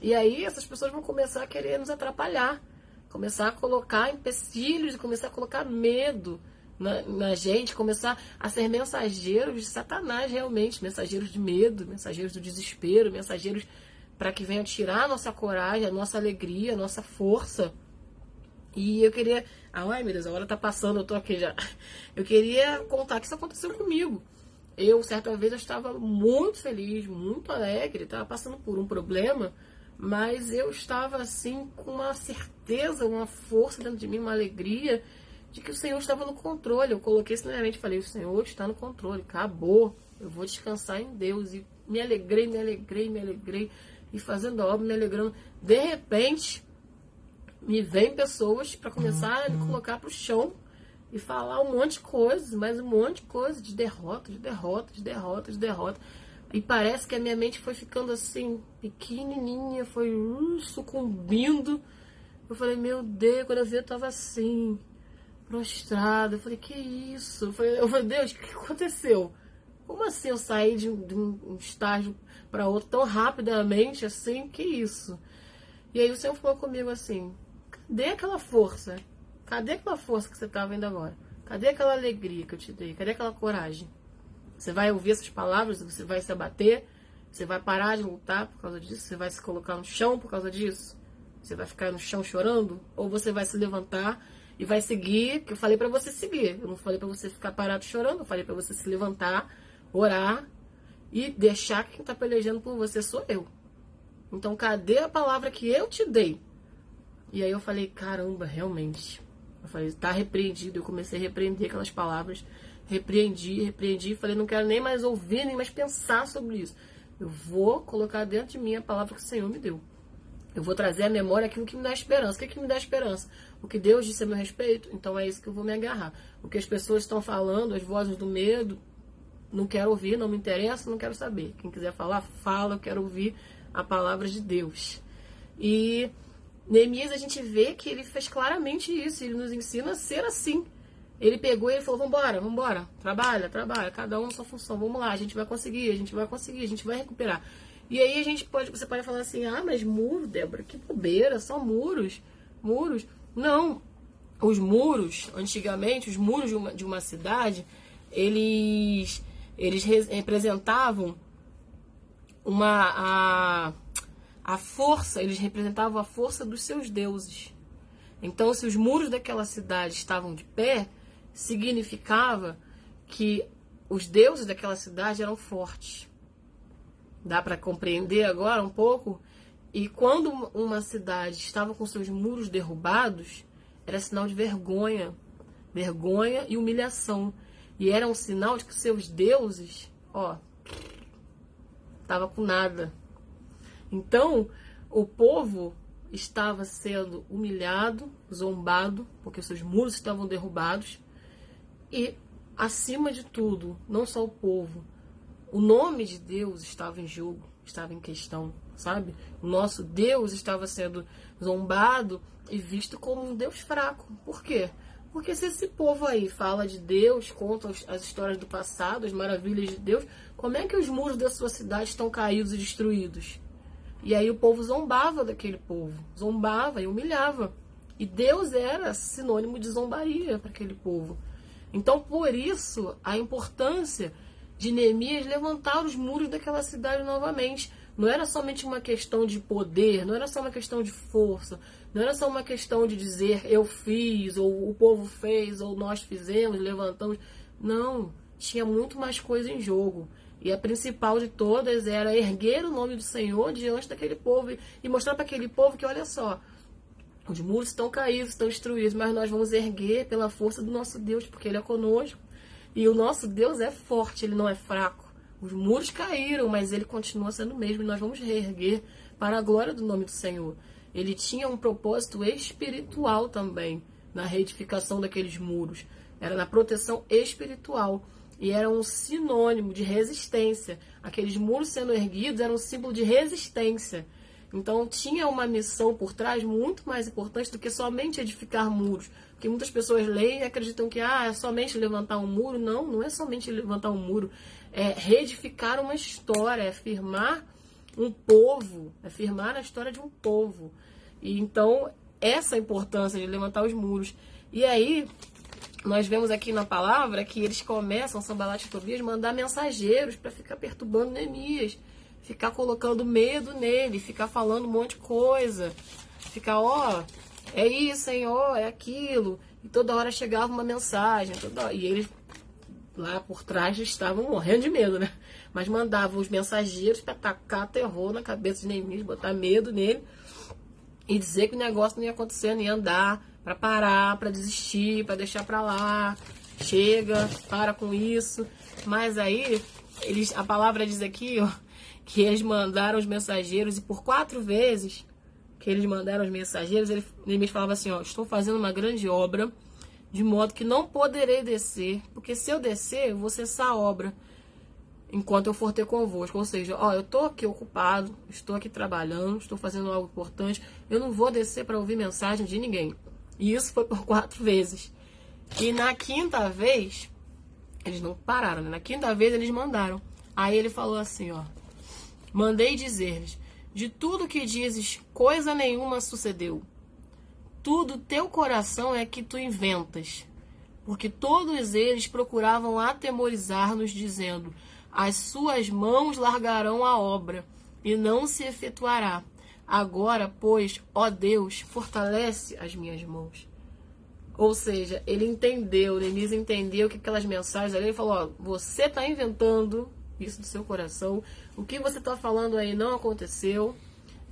E aí essas pessoas vão começar a querer nos atrapalhar, começar a colocar empecilhos, começar a colocar medo na, na, gente, começar a ser mensageiros de Satanás realmente, mensageiros de medo, mensageiros do desespero, mensageiros para que venham tirar a nossa coragem, a nossa alegria, a nossa força. E eu queria. Ai meu Deus, a hora tá passando, eu tô aqui já. Eu queria contar que isso aconteceu comigo. Eu, certa vez, eu estava muito feliz, muito alegre, estava passando por um problema, mas eu estava assim com uma certeza, uma força dentro de mim, uma alegria de que o Senhor estava no controle. Eu coloquei isso na minha mente e falei: o Senhor está no controle, acabou. Eu vou descansar em Deus. E me alegrei, me alegrei, me alegrei. E fazendo a obra, me alegrando. De repente, me vem pessoas para começar a me colocar para o chão e falar um monte de coisas, mas um monte de coisas de derrota, de derrota, de derrota, de derrota. E parece que a minha mente foi ficando assim, pequenininha, foi uh, sucumbindo. Eu falei, meu Deus, quando eu vi, eu tava assim prostrada. Eu falei, que isso? Eu falei, eu falei Deus, o que aconteceu? Como assim eu saí de de um estágio para outro tão rapidamente assim? Que isso? E aí o Senhor falou comigo assim: cadê aquela força? Cadê aquela força que você está vendo agora? Cadê aquela alegria que eu te dei? Cadê aquela coragem? Você vai ouvir essas palavras, você vai se abater, você vai parar de lutar por causa disso, você vai se colocar no chão por causa disso, você vai ficar no chão chorando, ou você vai se levantar e vai seguir, que eu falei para você seguir. Eu não falei para você ficar parado chorando, eu falei para você se levantar, orar e deixar que quem tá pelejando por você sou eu. Então, cadê a palavra que eu te dei? E aí eu falei, caramba, realmente. Eu falei, tá repreendido. Eu comecei a repreender aquelas palavras. Repreendi, repreendi. Falei, não quero nem mais ouvir, nem mais pensar sobre isso. Eu vou colocar dentro de mim a palavra que o Senhor me deu. Eu vou trazer à memória aquilo que me dá esperança. O que, é que me dá esperança? O que Deus disse a meu respeito? Então é isso que eu vou me agarrar. O que as pessoas estão falando, as vozes do medo, não quero ouvir, não me interessa, não quero saber. Quem quiser falar, fala, eu quero ouvir a palavra de Deus. E Neemias a gente vê que ele fez claramente isso, ele nos ensina a ser assim. Ele pegou e ele falou: Vambora, vambora, trabalha, trabalha, cada um na sua função, vamos lá, a gente vai conseguir, a gente vai conseguir, a gente vai recuperar. E aí a gente pode, você pode falar assim: Ah, mas muro, Débora, que bobeira, são muros, muros. Não, os muros, antigamente, os muros de uma, de uma cidade, eles, eles representavam uma. A, a força, eles representavam a força dos seus deuses. Então, se os muros daquela cidade estavam de pé, significava que os deuses daquela cidade eram fortes. Dá para compreender agora um pouco? E quando uma cidade estava com seus muros derrubados, era sinal de vergonha, vergonha e humilhação. E era um sinal de que seus deuses, ó, tava com nada, então, o povo estava sendo humilhado, zombado, porque seus muros estavam derrubados. E, acima de tudo, não só o povo, o nome de Deus estava em jogo, estava em questão, sabe? O nosso Deus estava sendo zombado e visto como um Deus fraco. Por quê? Porque se esse povo aí fala de Deus, conta as histórias do passado, as maravilhas de Deus, como é que os muros da sua cidade estão caídos e destruídos? E aí o povo zombava daquele povo, zombava e humilhava. E Deus era sinônimo de zombaria para aquele povo. Então, por isso, a importância de Neemias levantar os muros daquela cidade novamente. Não era somente uma questão de poder, não era só uma questão de força, não era só uma questão de dizer eu fiz, ou o povo fez, ou nós fizemos, levantamos. Não, tinha muito mais coisa em jogo. E a principal de todas era erguer o nome do Senhor diante daquele povo e mostrar para aquele povo que, olha só, os muros estão caídos, estão destruídos, mas nós vamos erguer pela força do nosso Deus, porque Ele é conosco. E o nosso Deus é forte, Ele não é fraco. Os muros caíram, mas Ele continua sendo o mesmo e nós vamos reerguer para a glória do nome do Senhor. Ele tinha um propósito espiritual também na reedificação daqueles muros. Era na proteção espiritual e era um sinônimo de resistência. Aqueles muros sendo erguidos eram um símbolo de resistência. Então tinha uma missão por trás muito mais importante do que somente edificar muros. Porque muitas pessoas leem e acreditam que ah, é somente levantar um muro. Não, não é somente levantar um muro. É reedificar uma história, é firmar um povo, é firmar a história de um povo. E então, essa importância de levantar os muros. E aí, nós vemos aqui na palavra que eles começam, Sambalat e Tobias, mandar mensageiros para ficar perturbando Neemias, ficar colocando medo nele, ficar falando um monte de coisa, ficar, ó, oh, é isso, Senhor, é aquilo. E toda hora chegava uma mensagem, toda... e eles lá por trás estavam morrendo de medo, né? Mas mandavam os mensageiros para atacar terror na cabeça de Neemias, botar medo nele e dizer que o negócio não ia acontecer, não ia andar para parar, para desistir, para deixar para lá. Chega, para com isso. Mas aí, eles, a palavra diz aqui, ó, que eles mandaram os mensageiros e por quatro vezes que eles mandaram os mensageiros, ele, Neemias falava assim, ó, estou fazendo uma grande obra, de modo que não poderei descer, porque se eu descer, eu vou cessar a obra enquanto eu for ter convosco. Ou seja, ó, eu estou aqui ocupado, estou aqui trabalhando, estou fazendo algo importante, eu não vou descer para ouvir mensagem de ninguém. E isso foi por quatro vezes. E na quinta vez, eles não pararam, né? Na quinta vez eles mandaram. Aí ele falou assim, ó. Mandei dizer-lhes, De tudo que dizes, coisa nenhuma sucedeu. Tudo teu coração é que tu inventas. Porque todos eles procuravam atemorizar-nos, dizendo: As suas mãos largarão a obra, e não se efetuará. Agora, pois, ó Deus, fortalece as minhas mãos. Ou seja, ele entendeu, Denise entendeu que aquelas mensagens ali, ele falou: ó, você está inventando isso do seu coração, o que você está falando aí não aconteceu,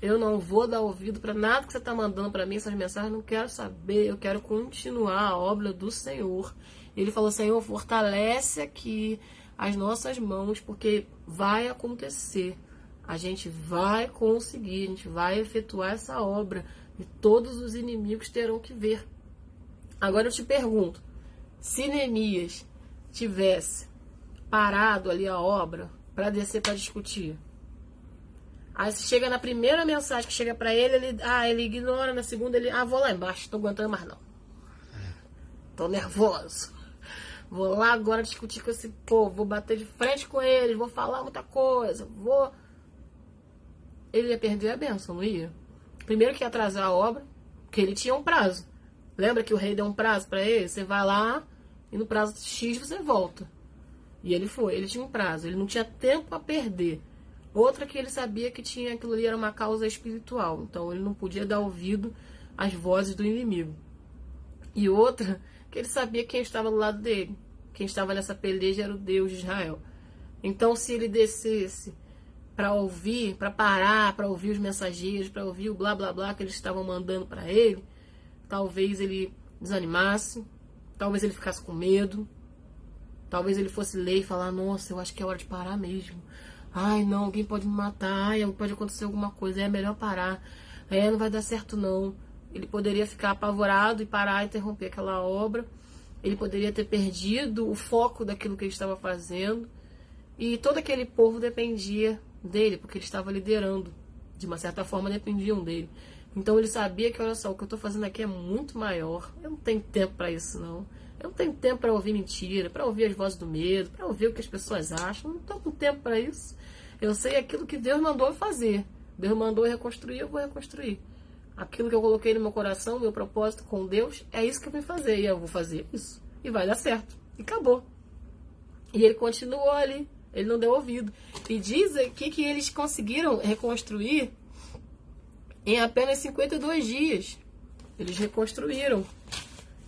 eu não vou dar ouvido para nada que você está mandando para mim, essas mensagens, não quero saber, eu quero continuar a obra do Senhor. Ele falou: Senhor, fortalece aqui as nossas mãos, porque vai acontecer. A gente vai conseguir, a gente vai efetuar essa obra e todos os inimigos terão que ver. Agora eu te pergunto: se Neemias tivesse parado ali a obra para descer para discutir, aí chega na primeira mensagem que chega para ele, ele, ah, ele ignora, na segunda ele, ah, vou lá embaixo, tô aguentando mais não. Tô nervoso. Vou lá agora discutir com esse povo, vou bater de frente com eles, vou falar muita coisa, vou. Ele ia perder a benção, não ia? Primeiro que ia atrasar a obra, porque ele tinha um prazo. Lembra que o rei deu um prazo para ele? Você vai lá e no prazo X você volta. E ele foi, ele tinha um prazo, ele não tinha tempo a perder. Outra que ele sabia que tinha aquilo ali era uma causa espiritual, então ele não podia dar ouvido às vozes do inimigo. E outra que ele sabia quem estava do lado dele. Quem estava nessa peleja era o Deus de Israel. Então, se ele descesse para ouvir, para parar, para ouvir os mensageiros, para ouvir o blá blá blá que eles estavam mandando para ele, talvez ele desanimasse, talvez ele ficasse com medo, talvez ele fosse ler e falar: Nossa, eu acho que é hora de parar mesmo. Ai, não, alguém pode me matar, ai, pode acontecer alguma coisa, é melhor parar, é, não vai dar certo não. Ele poderia ficar apavorado e parar, interromper aquela obra. Ele poderia ter perdido o foco daquilo que ele estava fazendo. E todo aquele povo dependia dele, porque ele estava liderando. De uma certa forma, dependiam dele. Então ele sabia que, olha só, o que eu estou fazendo aqui é muito maior. Eu não tenho tempo para isso, não. Eu não tenho tempo para ouvir mentira, para ouvir as vozes do medo, para ouvir o que as pessoas acham. Não estou com tempo para isso. Eu sei aquilo que Deus mandou fazer. Deus mandou reconstruir, eu vou reconstruir. Aquilo que eu coloquei no meu coração, meu propósito com Deus, é isso que eu vim fazer. E eu vou fazer isso. E vai dar certo. E acabou. E ele continuou ali. Ele não deu ouvido. E diz aqui que eles conseguiram reconstruir em apenas 52 dias, eles reconstruíram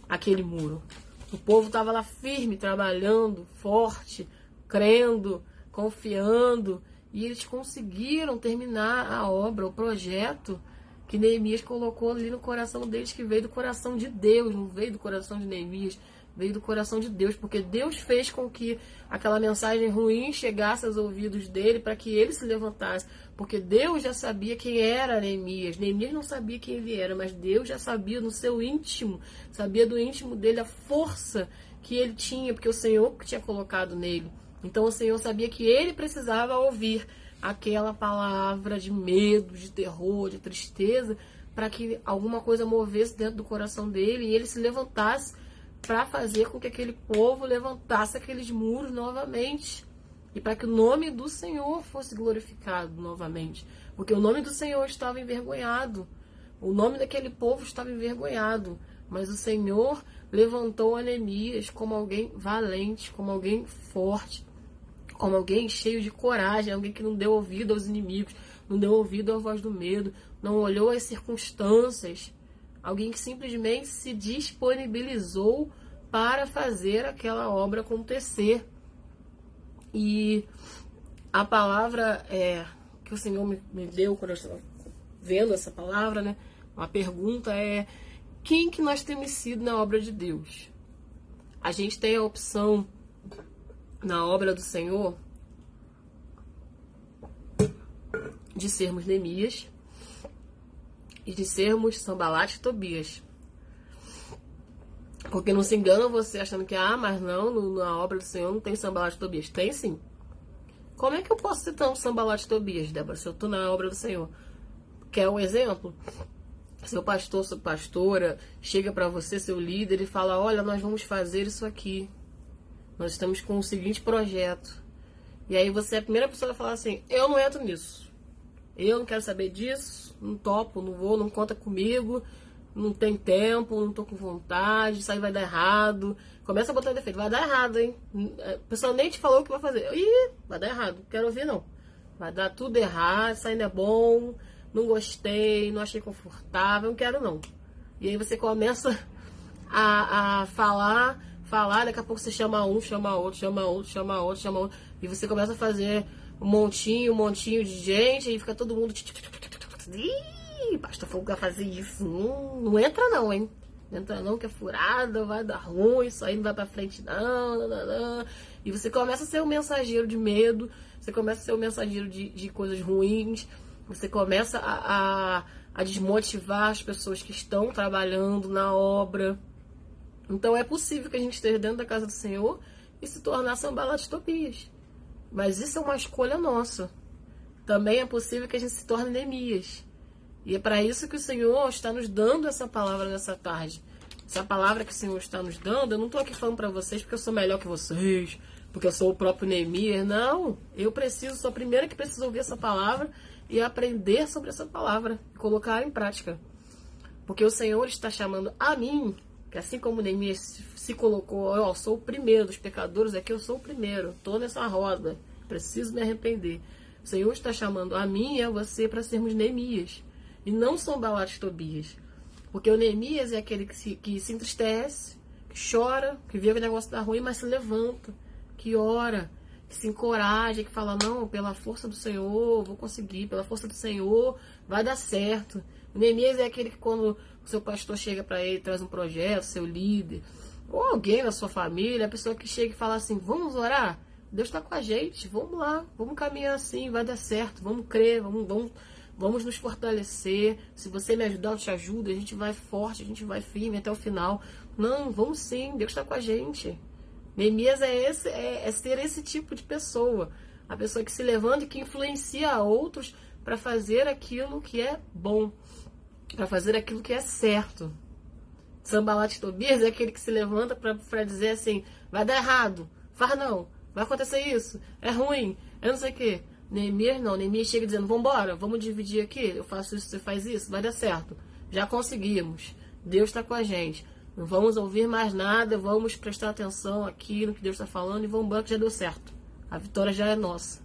aquele muro. O povo estava lá firme, trabalhando, forte, crendo, confiando, e eles conseguiram terminar a obra, o projeto que Neemias colocou ali no coração deles, que veio do coração de Deus, não veio do coração de Neemias veio do coração de Deus, porque Deus fez com que aquela mensagem ruim chegasse aos ouvidos dele para que ele se levantasse, porque Deus já sabia quem era Neemias. Neemias não sabia quem ele era, mas Deus já sabia no seu íntimo, sabia do íntimo dele a força que ele tinha, porque o Senhor tinha colocado nele. Então o Senhor sabia que ele precisava ouvir aquela palavra de medo, de terror, de tristeza, para que alguma coisa movesse dentro do coração dele e ele se levantasse para fazer com que aquele povo levantasse aqueles muros novamente e para que o nome do Senhor fosse glorificado novamente, porque o nome do Senhor estava envergonhado, o nome daquele povo estava envergonhado, mas o Senhor levantou Anemias como alguém valente, como alguém forte, como alguém cheio de coragem, alguém que não deu ouvido aos inimigos, não deu ouvido à voz do medo, não olhou as circunstâncias, Alguém que simplesmente se disponibilizou para fazer aquela obra acontecer. E a palavra é, que o Senhor me, me deu quando eu estava vendo essa palavra, né? Uma pergunta é: quem que nós temos sido na obra de Deus? A gente tem a opção na obra do Senhor de sermos Neemias, e de sermos Sambalat e Tobias. Porque não se engana você achando que, ah, mas não, no, na obra do Senhor não tem Sambalat e Tobias. Tem sim. Como é que eu posso citar um Sambalat e Tobias, Débora, se eu estou na obra do Senhor? Quer um exemplo? Seu pastor, sua pastora, chega para você, seu líder, e fala: Olha, nós vamos fazer isso aqui. Nós estamos com o seguinte projeto. E aí você é a primeira pessoa a falar assim: Eu não entro nisso. Eu não quero saber disso, não topo, não vou, não conta comigo, não tem tempo, não tô com vontade, isso aí vai dar errado. Começa a botar defeito, vai dar errado, hein? A pessoa nem te falou o que vai fazer. Ih, vai dar errado, não quero ouvir não. Vai dar tudo errado, isso não é bom, não gostei, não achei confortável, não quero não. E aí você começa a, a falar, falar, daqui a pouco você chama um, chama outro, chama outro, chama outro, chama outro. E você começa a fazer um montinho, um montinho de gente, e fica todo mundo. Ih, pastor Fogo vai fazer isso. Não, não entra não, hein? Não entra não, que é furada, vai dar ruim, isso aí não vai pra frente não, não, não, não. E você começa a ser um mensageiro de medo, você começa a ser um mensageiro de, de coisas ruins, você começa a, a, a desmotivar as pessoas que estão trabalhando na obra. Então é possível que a gente esteja dentro da casa do Senhor e se tornar sambalatistopias. Mas isso é uma escolha nossa. Também é possível que a gente se torne Neemias. E é para isso que o Senhor está nos dando essa palavra nessa tarde. Essa palavra que o Senhor está nos dando, eu não estou aqui falando para vocês porque eu sou melhor que vocês, porque eu sou o próprio Neemias. Não, eu preciso, sou a primeira que precisa ouvir essa palavra e aprender sobre essa palavra e colocar em prática. Porque o Senhor está chamando a mim, que assim como Neemias se colocou, eu sou o primeiro dos pecadores, é que eu sou o primeiro, estou nessa roda, preciso me arrepender. O Senhor está chamando a mim e a você para sermos Neemias. E não são Balates Tobias. Porque o Neemias é aquele que se, que se entristece, que chora, que vê que o negócio tá ruim, mas se levanta, que ora, que se encoraja, que fala, não, pela força do Senhor, vou conseguir, pela força do Senhor, vai dar certo. O Neemias é aquele que quando o seu pastor chega para ele, traz um projeto, seu líder, ou alguém da sua família, a pessoa que chega e fala assim, vamos orar? Deus está com a gente, vamos lá, vamos caminhar assim, vai dar certo, vamos crer, vamos, vamos, vamos nos fortalecer. Se você me ajudar, eu te ajudo, a gente vai forte, a gente vai firme até o final. Não, vamos sim, Deus está com a gente. Neemias é, esse, é, é ser esse tipo de pessoa. A pessoa que se levanta e que influencia outros para fazer aquilo que é bom, para fazer aquilo que é certo. Sambalat Tobias é aquele que se levanta para dizer assim: vai dar errado, faz não, vai acontecer isso, é ruim, eu não sei o quê. Neemias não, Neemias chega dizendo: vambora, vamos dividir aqui, eu faço isso, você faz isso, vai dar certo. Já conseguimos, Deus está com a gente. Não vamos ouvir mais nada, vamos prestar atenção aqui no que Deus está falando e vamos embora que já deu certo. A vitória já é nossa.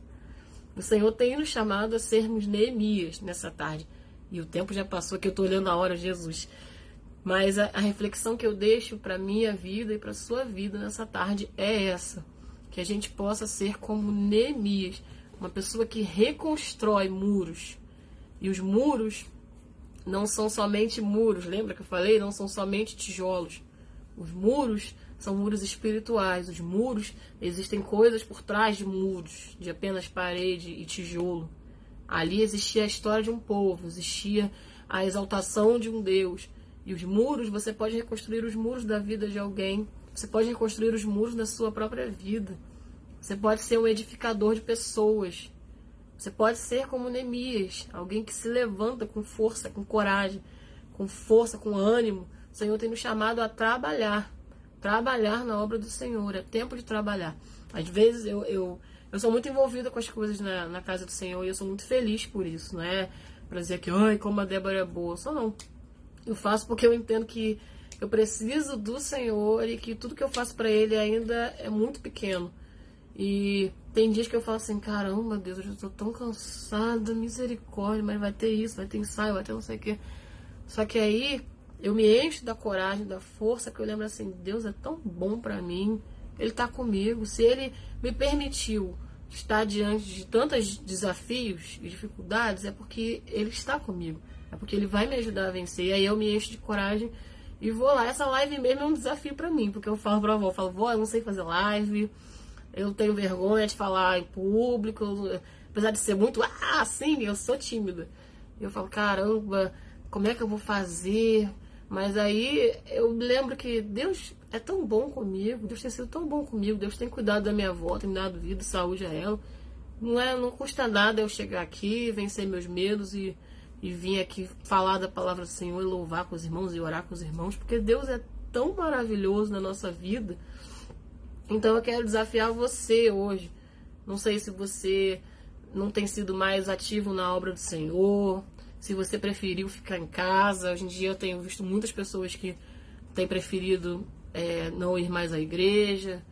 O Senhor tem nos chamado a sermos Neemias nessa tarde. E o tempo já passou que eu estou olhando a hora, Jesus. Mas a, a reflexão que eu deixo para minha vida e para sua vida nessa tarde é essa: que a gente possa ser como Neemias, uma pessoa que reconstrói muros. E os muros não são somente muros, lembra que eu falei? Não são somente tijolos. Os muros são muros espirituais. Os muros, existem coisas por trás de muros, de apenas parede e tijolo. Ali existia a história de um povo, existia a exaltação de um Deus, e os muros, você pode reconstruir os muros da vida de alguém. Você pode reconstruir os muros da sua própria vida. Você pode ser um edificador de pessoas. Você pode ser como Neemias, alguém que se levanta com força, com coragem, com força, com ânimo. O Senhor tem nos chamado a trabalhar. Trabalhar na obra do Senhor. É tempo de trabalhar. Às vezes eu, eu, eu sou muito envolvida com as coisas na, na casa do Senhor e eu sou muito feliz por isso. Não é para dizer que, ai, como a Débora é boa. Só não. Eu faço porque eu entendo que eu preciso do Senhor e que tudo que eu faço para Ele ainda é muito pequeno. E tem dias que eu falo assim, caramba, Deus, eu já tô tão cansada, misericórdia, mas vai ter isso, vai ter ensaio, vai ter não sei o quê. Só que aí eu me encho da coragem, da força, que eu lembro assim, Deus é tão bom para mim, Ele tá comigo. Se Ele me permitiu estar diante de tantos desafios e dificuldades, é porque Ele está comigo. É porque ele vai me ajudar a vencer. E aí eu me encho de coragem e vou lá. Essa live mesmo é um desafio para mim, porque eu falo pra avó, eu falo, vó, eu não sei fazer live, eu tenho vergonha de falar em público, apesar de ser muito, ah, assim, eu sou tímida. Eu falo, caramba, como é que eu vou fazer? Mas aí eu lembro que Deus é tão bom comigo, Deus tem sido tão bom comigo, Deus tem cuidado da minha avó, tem me dado vida, saúde a ela. Não, é, não custa nada eu chegar aqui, vencer meus medos e e vir aqui falar da palavra do Senhor e louvar com os irmãos e orar com os irmãos, porque Deus é tão maravilhoso na nossa vida. Então eu quero desafiar você hoje. Não sei se você não tem sido mais ativo na obra do Senhor, se você preferiu ficar em casa. Hoje em dia eu tenho visto muitas pessoas que têm preferido é, não ir mais à igreja.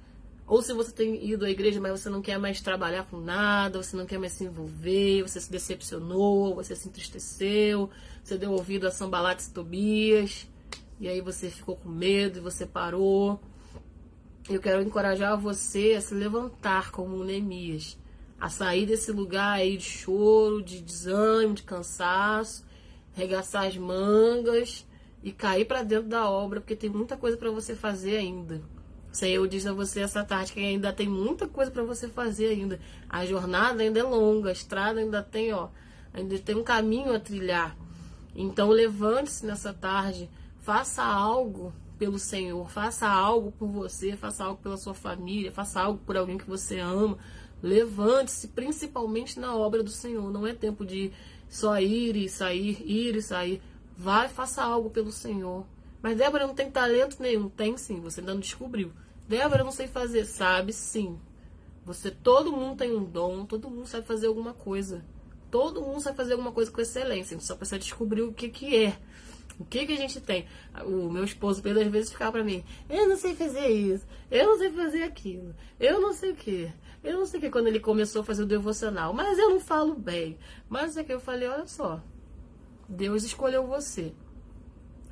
Ou se você tem ido à igreja, mas você não quer mais trabalhar com nada, você não quer mais se envolver, você se decepcionou, você se entristeceu, você deu ouvido a Sambalates Tobias, e aí você ficou com medo e você parou. Eu quero encorajar você a se levantar como Neemias, a sair desse lugar aí de choro, de desânimo, de cansaço, regaçar as mangas e cair para dentro da obra, porque tem muita coisa para você fazer ainda. Senhor diz a você essa tarde que ainda tem muita coisa para você fazer ainda. A jornada ainda é longa, a estrada ainda tem, ó, ainda tem um caminho a trilhar. Então levante-se nessa tarde, faça algo pelo Senhor, faça algo por você, faça algo pela sua família, faça algo por alguém que você ama. Levante-se, principalmente na obra do Senhor. Não é tempo de só ir e sair, ir e sair. Vai, faça algo pelo Senhor. Mas Débora não tem talento nenhum. Tem sim, você ainda não descobriu. Débora, não sei fazer. Sabe sim. Você, todo mundo tem um dom, todo mundo sabe fazer alguma coisa. Todo mundo sabe fazer alguma coisa com excelência. A gente só precisa descobrir o que, que é. O que, que a gente tem? O meu esposo, às vezes ficava pra mim: Eu não sei fazer isso, eu não sei fazer aquilo, eu não sei o que, eu não sei o que. Quando ele começou a fazer o devocional, mas eu não falo bem. Mas é que eu falei: Olha só, Deus escolheu você.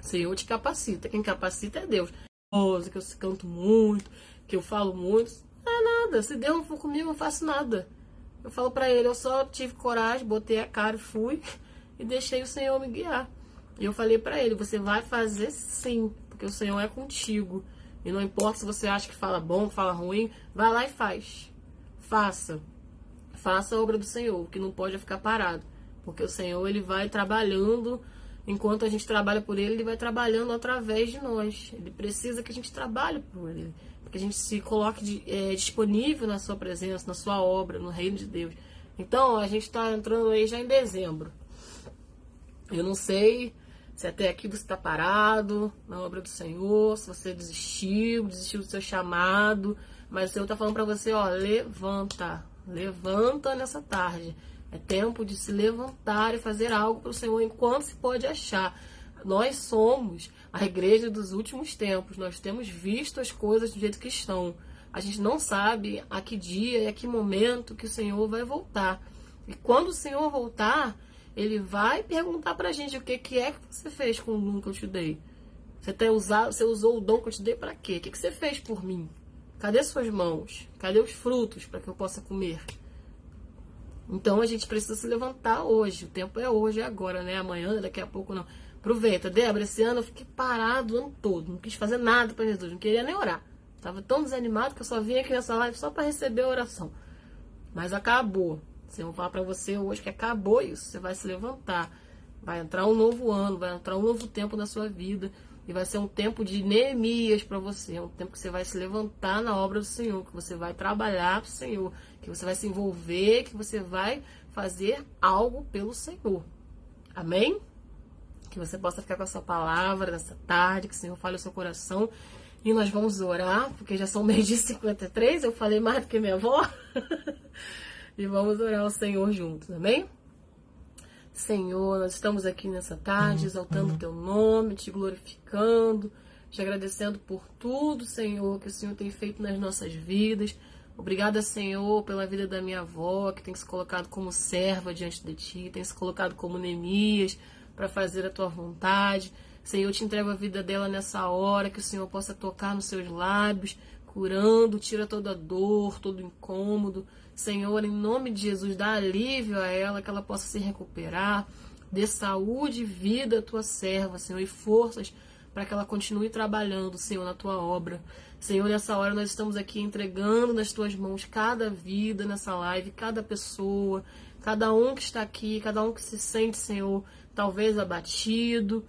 Senhor te capacita. Quem capacita é Deus. Que eu canto muito, que eu falo muito. Não é nada. Se Deus não for comigo, eu não faço nada. Eu falo para ele, eu só tive coragem, botei a cara e fui e deixei o Senhor me guiar. E eu falei para ele: você vai fazer sim, porque o Senhor é contigo. E não importa se você acha que fala bom, fala ruim, vai lá e faz. Faça. Faça a obra do Senhor, que não pode ficar parado. Porque o Senhor ele vai trabalhando, enquanto a gente trabalha por ele, ele vai trabalhando através de nós. Ele precisa que a gente trabalhe por ele, que a gente se coloque de, é, disponível na sua presença, na sua obra, no reino de Deus. Então, a gente está entrando aí já em dezembro. Eu não sei se até aqui você está parado na obra do Senhor, se você desistiu, desistiu do seu chamado, mas o Senhor está falando para você, ó, levanta, levanta nessa tarde. É tempo de se levantar e fazer algo para o Senhor enquanto se pode achar. Nós somos a igreja dos últimos tempos. Nós temos visto as coisas do jeito que estão. A gente não sabe a que dia e a que momento que o Senhor vai voltar. E quando o Senhor voltar, ele vai perguntar pra gente o que, que é que você fez com o dom que eu te dei. Você, tem usado, você usou o dom que eu te dei para quê? O que, que você fez por mim? Cadê suas mãos? Cadê os frutos para que eu possa comer? Então a gente precisa se levantar hoje. O tempo é hoje, é agora, né? Amanhã, daqui a pouco não. Aproveita. Débora, esse ano eu fiquei parado o ano todo. Não quis fazer nada para Jesus. Não queria nem orar. Tava tão desanimado que eu só vim aqui nessa live só para receber a oração. Mas acabou. Se eu falar para você hoje que acabou isso, você vai se levantar. Vai entrar um novo ano, vai entrar um novo tempo na sua vida. E vai ser um tempo de Neemias para você. É um tempo que você vai se levantar na obra do Senhor, que você vai trabalhar para o Senhor, que você vai se envolver, que você vai fazer algo pelo Senhor. Amém? Que você possa ficar com essa palavra nessa tarde, que o Senhor fale o seu coração. E nós vamos orar, porque já são meio de 53, eu falei mais do que minha avó. e vamos orar ao Senhor juntos, amém? Senhor, nós estamos aqui nessa tarde exaltando o teu nome, te glorificando, te agradecendo por tudo, Senhor, que o Senhor tem feito nas nossas vidas. Obrigada, Senhor, pela vida da minha avó, que tem se colocado como serva diante de ti, tem se colocado como Neemias para fazer a tua vontade. Senhor, eu te entrego a vida dela nessa hora, que o Senhor possa tocar nos seus lábios, curando, tira toda dor, todo incômodo. Senhor, em nome de Jesus, dá alívio a ela, que ela possa se recuperar. Dê saúde e vida à tua serva, Senhor, e forças para que ela continue trabalhando, Senhor, na tua obra. Senhor, nessa hora nós estamos aqui entregando nas tuas mãos cada vida nessa live, cada pessoa, cada um que está aqui, cada um que se sente, Senhor, talvez abatido.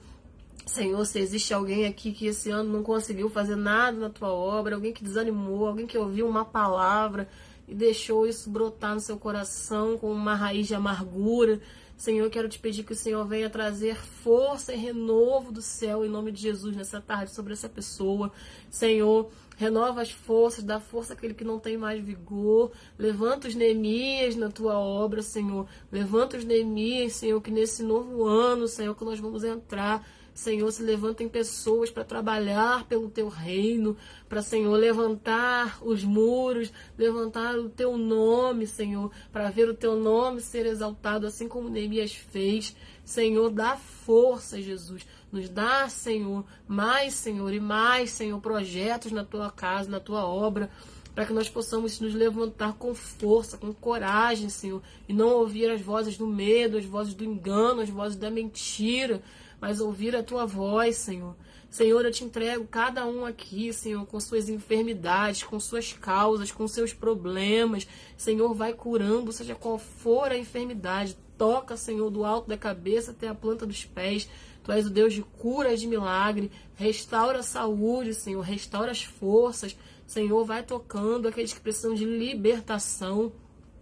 Senhor, se existe alguém aqui que esse ano não conseguiu fazer nada na tua obra, alguém que desanimou, alguém que ouviu uma palavra e deixou isso brotar no seu coração com uma raiz de amargura. Senhor, quero te pedir que o Senhor venha trazer força e renovo do céu em nome de Jesus nessa tarde sobre essa pessoa. Senhor, renova as forças, dá força àquele que não tem mais vigor. Levanta os Neemias na tua obra, Senhor. Levanta os Neemias, Senhor, que nesse novo ano, Senhor, que nós vamos entrar Senhor, se levantem pessoas para trabalhar pelo teu reino, para, Senhor, levantar os muros, levantar o teu nome, Senhor, para ver o teu nome ser exaltado, assim como Neemias fez. Senhor, dá força, Jesus. Nos dá, Senhor, mais, Senhor, e mais, Senhor, projetos na tua casa, na tua obra para que nós possamos nos levantar com força, com coragem, Senhor, e não ouvir as vozes do medo, as vozes do engano, as vozes da mentira, mas ouvir a tua voz, Senhor. Senhor, eu te entrego cada um aqui, Senhor, com suas enfermidades, com suas causas, com seus problemas. Senhor, vai curando, seja qual for a enfermidade. Toca, Senhor, do alto da cabeça até a planta dos pés. Tu és o Deus de cura, de milagre. Restaura a saúde, Senhor. Restaura as forças. Senhor, vai tocando aqueles que precisam de libertação.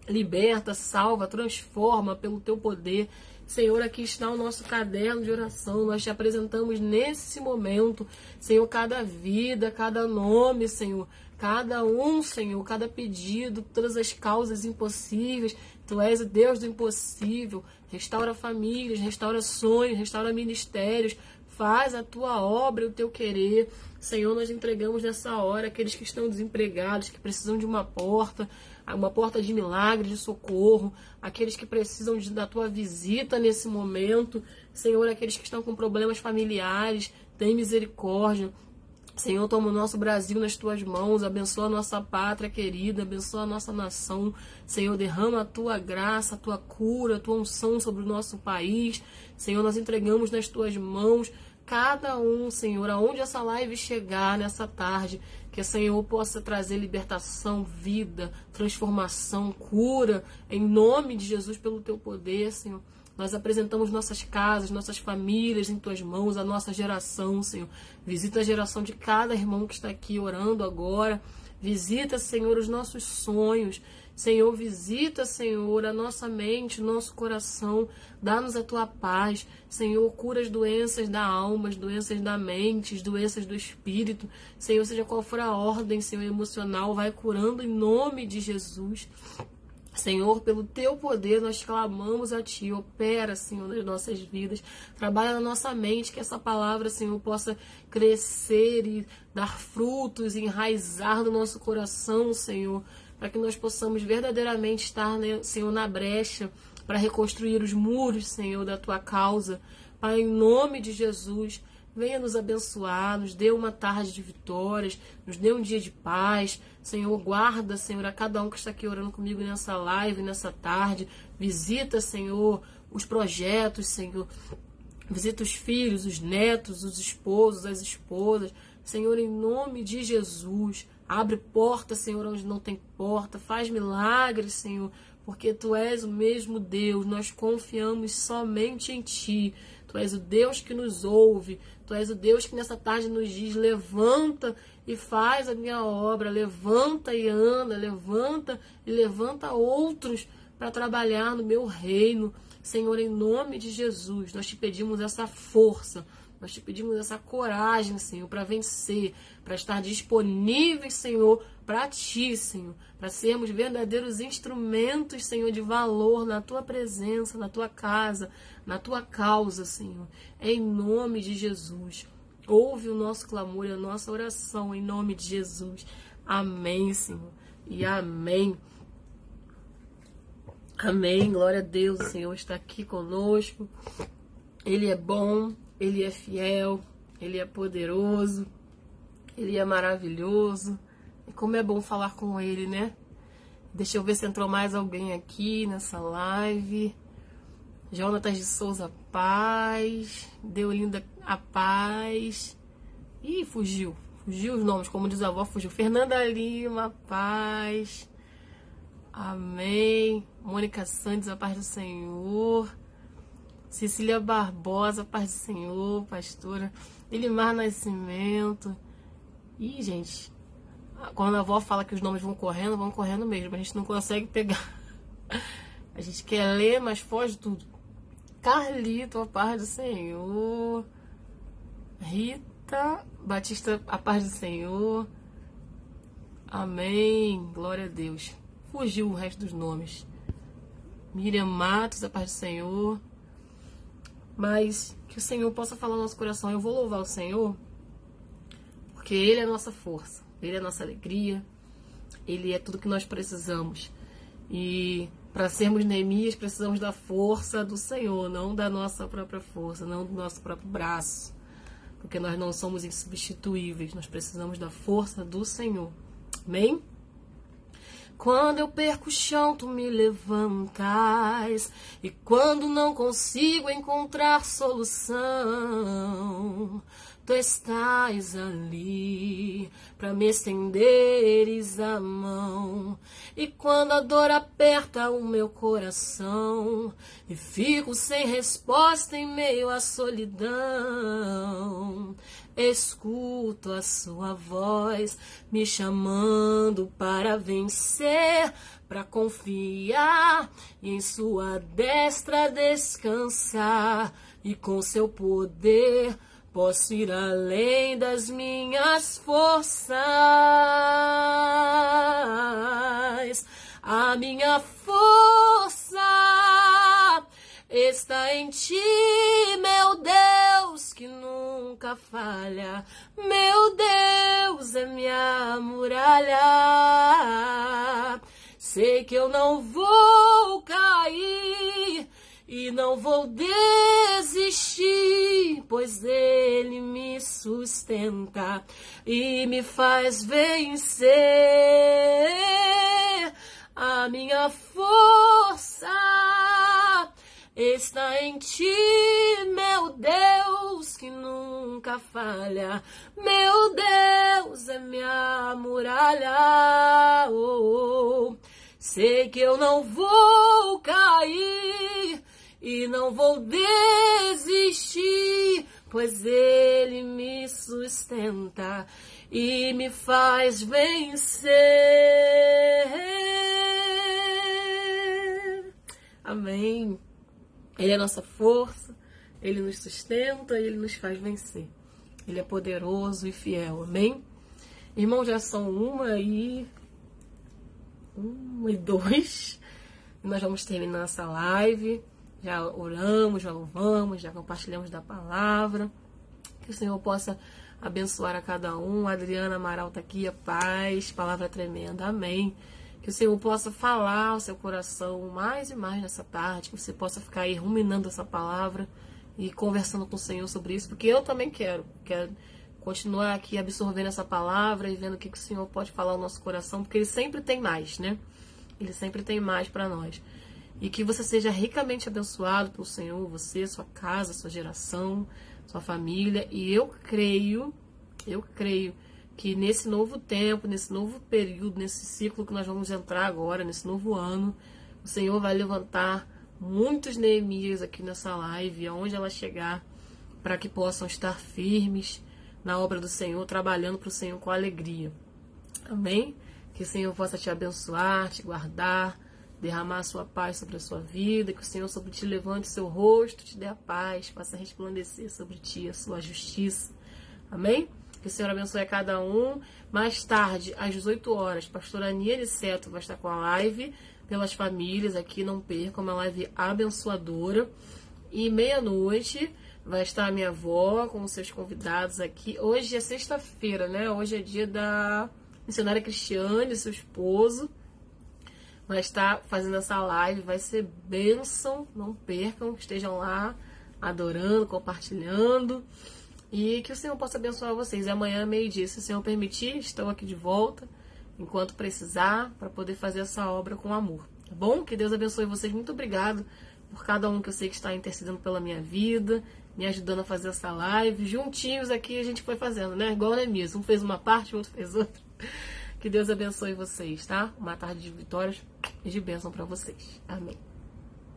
Liberta, salva, transforma pelo teu poder. Senhor, aqui está o nosso caderno de oração. Nós te apresentamos nesse momento, Senhor, cada vida, cada nome, Senhor, cada um, Senhor, cada pedido, todas as causas impossíveis. Tu és o Deus do impossível. Restaura famílias, restaura sonhos, restaura ministérios. Faz a tua obra o teu querer. Senhor, nós entregamos nessa hora aqueles que estão desempregados, que precisam de uma porta uma porta de milagre, de socorro, aqueles que precisam de, da tua visita nesse momento, Senhor, aqueles que estão com problemas familiares, tem misericórdia. Senhor, toma o nosso Brasil nas tuas mãos, abençoa a nossa pátria querida, abençoa a nossa nação. Senhor, derrama a tua graça, a tua cura, a tua unção sobre o nosso país. Senhor, nós entregamos nas tuas mãos cada um, Senhor, aonde essa live chegar nessa tarde, que o Senhor possa trazer libertação, vida, transformação, cura, em nome de Jesus, pelo teu poder, Senhor. Nós apresentamos nossas casas, nossas famílias em tuas mãos, a nossa geração, Senhor. Visita a geração de cada irmão que está aqui orando agora. Visita, Senhor, os nossos sonhos. Senhor, visita, Senhor, a nossa mente, nosso coração, dá-nos a tua paz. Senhor, cura as doenças da alma, as doenças da mente, as doenças do espírito. Senhor, seja qual for a ordem, Senhor, emocional, vai curando em nome de Jesus. Senhor, pelo teu poder nós clamamos a ti, opera, Senhor, nas nossas vidas, trabalha na nossa mente, que essa palavra, Senhor, possa crescer e dar frutos, enraizar no nosso coração, Senhor, para que nós possamos verdadeiramente estar, né, Senhor, na brecha para reconstruir os muros, Senhor, da tua causa. Pai, em nome de Jesus, venha nos abençoar, nos dê uma tarde de vitórias, nos dê um dia de paz. Senhor, guarda, Senhor, a cada um que está aqui orando comigo nessa live, nessa tarde. Visita, Senhor, os projetos, Senhor. Visita os filhos, os netos, os esposos, as esposas. Senhor, em nome de Jesus. Abre porta, Senhor, onde não tem porta. Faz milagres, Senhor, porque Tu és o mesmo Deus. Nós confiamos somente em Ti. Tu és o Deus que nos ouve. Tu és o Deus que nessa tarde nos diz: levanta e faz a minha obra. Levanta e anda. Levanta e levanta outros para trabalhar no meu reino. Senhor, em nome de Jesus, nós te pedimos essa força nós te pedimos essa coragem, Senhor, para vencer, para estar disponíveis, Senhor, para ti, Senhor, para sermos verdadeiros instrumentos, Senhor, de valor na tua presença, na tua casa, na tua causa, Senhor. Em nome de Jesus. Ouve o nosso clamor e a nossa oração em nome de Jesus. Amém, Senhor. E amém. Amém. Glória a Deus. O Senhor está aqui conosco. Ele é bom. Ele é fiel, ele é poderoso, ele é maravilhoso. E como é bom falar com ele, né? Deixa eu ver se entrou mais alguém aqui nessa live. Jonatas de Souza Paz. Deolinda a Paz. Ih, fugiu. Fugiu os nomes, como diz a avó, fugiu. Fernanda Lima, Paz. Amém. Mônica Santos, a paz do Senhor. Cecília Barbosa, Paz do Senhor, pastora. Elimar Nascimento. Ih, gente, quando a avó fala que os nomes vão correndo, vão correndo mesmo. A gente não consegue pegar. A gente quer ler, mas foge tudo. Carlito, a paz do Senhor. Rita Batista, a paz do Senhor. Amém. Glória a Deus. Fugiu o resto dos nomes. Miriam Matos, a paz do Senhor. Mas que o Senhor possa falar no nosso coração. Eu vou louvar o Senhor, porque Ele é a nossa força, Ele é a nossa alegria, Ele é tudo que nós precisamos. E para sermos Neemias, precisamos da força do Senhor, não da nossa própria força, não do nosso próprio braço. Porque nós não somos insubstituíveis, nós precisamos da força do Senhor. Amém? Quando eu perco o chão, tu me levantas. E quando não consigo encontrar solução, tu estás ali para me estenderes a mão. E quando a dor aperta o meu coração e fico sem resposta em meio à solidão, escuto a sua voz me chamando para vencer, para confiar e em sua destra descansar e com seu poder posso ir além das minhas forças. A minha força está em ti, meu Deus, que nunca falha. Meu Deus é minha muralha. Sei que eu não vou cair e não vou desistir, pois Ele me sustenta e me faz vencer. A minha força está em ti, meu Deus, que nunca falha. Meu Deus é minha muralha. Oh, oh. Sei que eu não vou cair e não vou desistir, pois Ele me sustenta e me faz vencer. Amém. Ele é nossa força, Ele nos sustenta e Ele nos faz vencer. Ele é poderoso e fiel. Amém? Irmãos, já são uma e. uma e dois. Nós vamos terminar essa live. Já oramos, já louvamos, já compartilhamos da palavra. Que o Senhor possa abençoar a cada um. A Adriana Amaral está aqui, a paz, palavra tremenda. Amém. Que o Senhor possa falar ao seu coração mais e mais nessa tarde, que você possa ficar aí ruminando essa palavra e conversando com o Senhor sobre isso, porque eu também quero, quero continuar aqui absorvendo essa palavra e vendo o que, que o Senhor pode falar ao nosso coração, porque Ele sempre tem mais, né? Ele sempre tem mais para nós. E que você seja ricamente abençoado pelo Senhor, você, sua casa, sua geração, sua família. E eu creio, eu creio que nesse novo tempo, nesse novo período, nesse ciclo que nós vamos entrar agora, nesse novo ano, o Senhor vai levantar muitos Neemias aqui nessa live, aonde ela chegar, para que possam estar firmes na obra do Senhor, trabalhando para o Senhor com alegria. Amém? Que o Senhor possa te abençoar, te guardar derramar a sua paz sobre a sua vida, que o Senhor sobre ti levante o seu rosto, te dê a paz, faça resplandecer sobre ti a sua justiça. Amém? Que o Senhor abençoe a cada um. Mais tarde, às 18 horas, pastora Aniele Seto vai estar com a live pelas famílias aqui, não percam, uma live abençoadora. E meia-noite vai estar a minha avó com os seus convidados aqui. Hoje é sexta-feira, né? Hoje é dia da missionária Cristiane, seu esposo vai estar fazendo essa live, vai ser bênção, não percam, estejam lá adorando, compartilhando e que o Senhor possa abençoar vocês. E amanhã, meio-dia, se o Senhor permitir, estou aqui de volta enquanto precisar para poder fazer essa obra com amor, tá bom? Que Deus abençoe vocês. Muito obrigado por cada um que eu sei que está intercedendo pela minha vida, me ajudando a fazer essa live. Juntinhos aqui a gente foi fazendo, né? Igual é mesmo. Um fez uma parte, o outro fez outra. Que Deus abençoe vocês, tá? Uma tarde de vitórias e de bênção para vocês. Amém.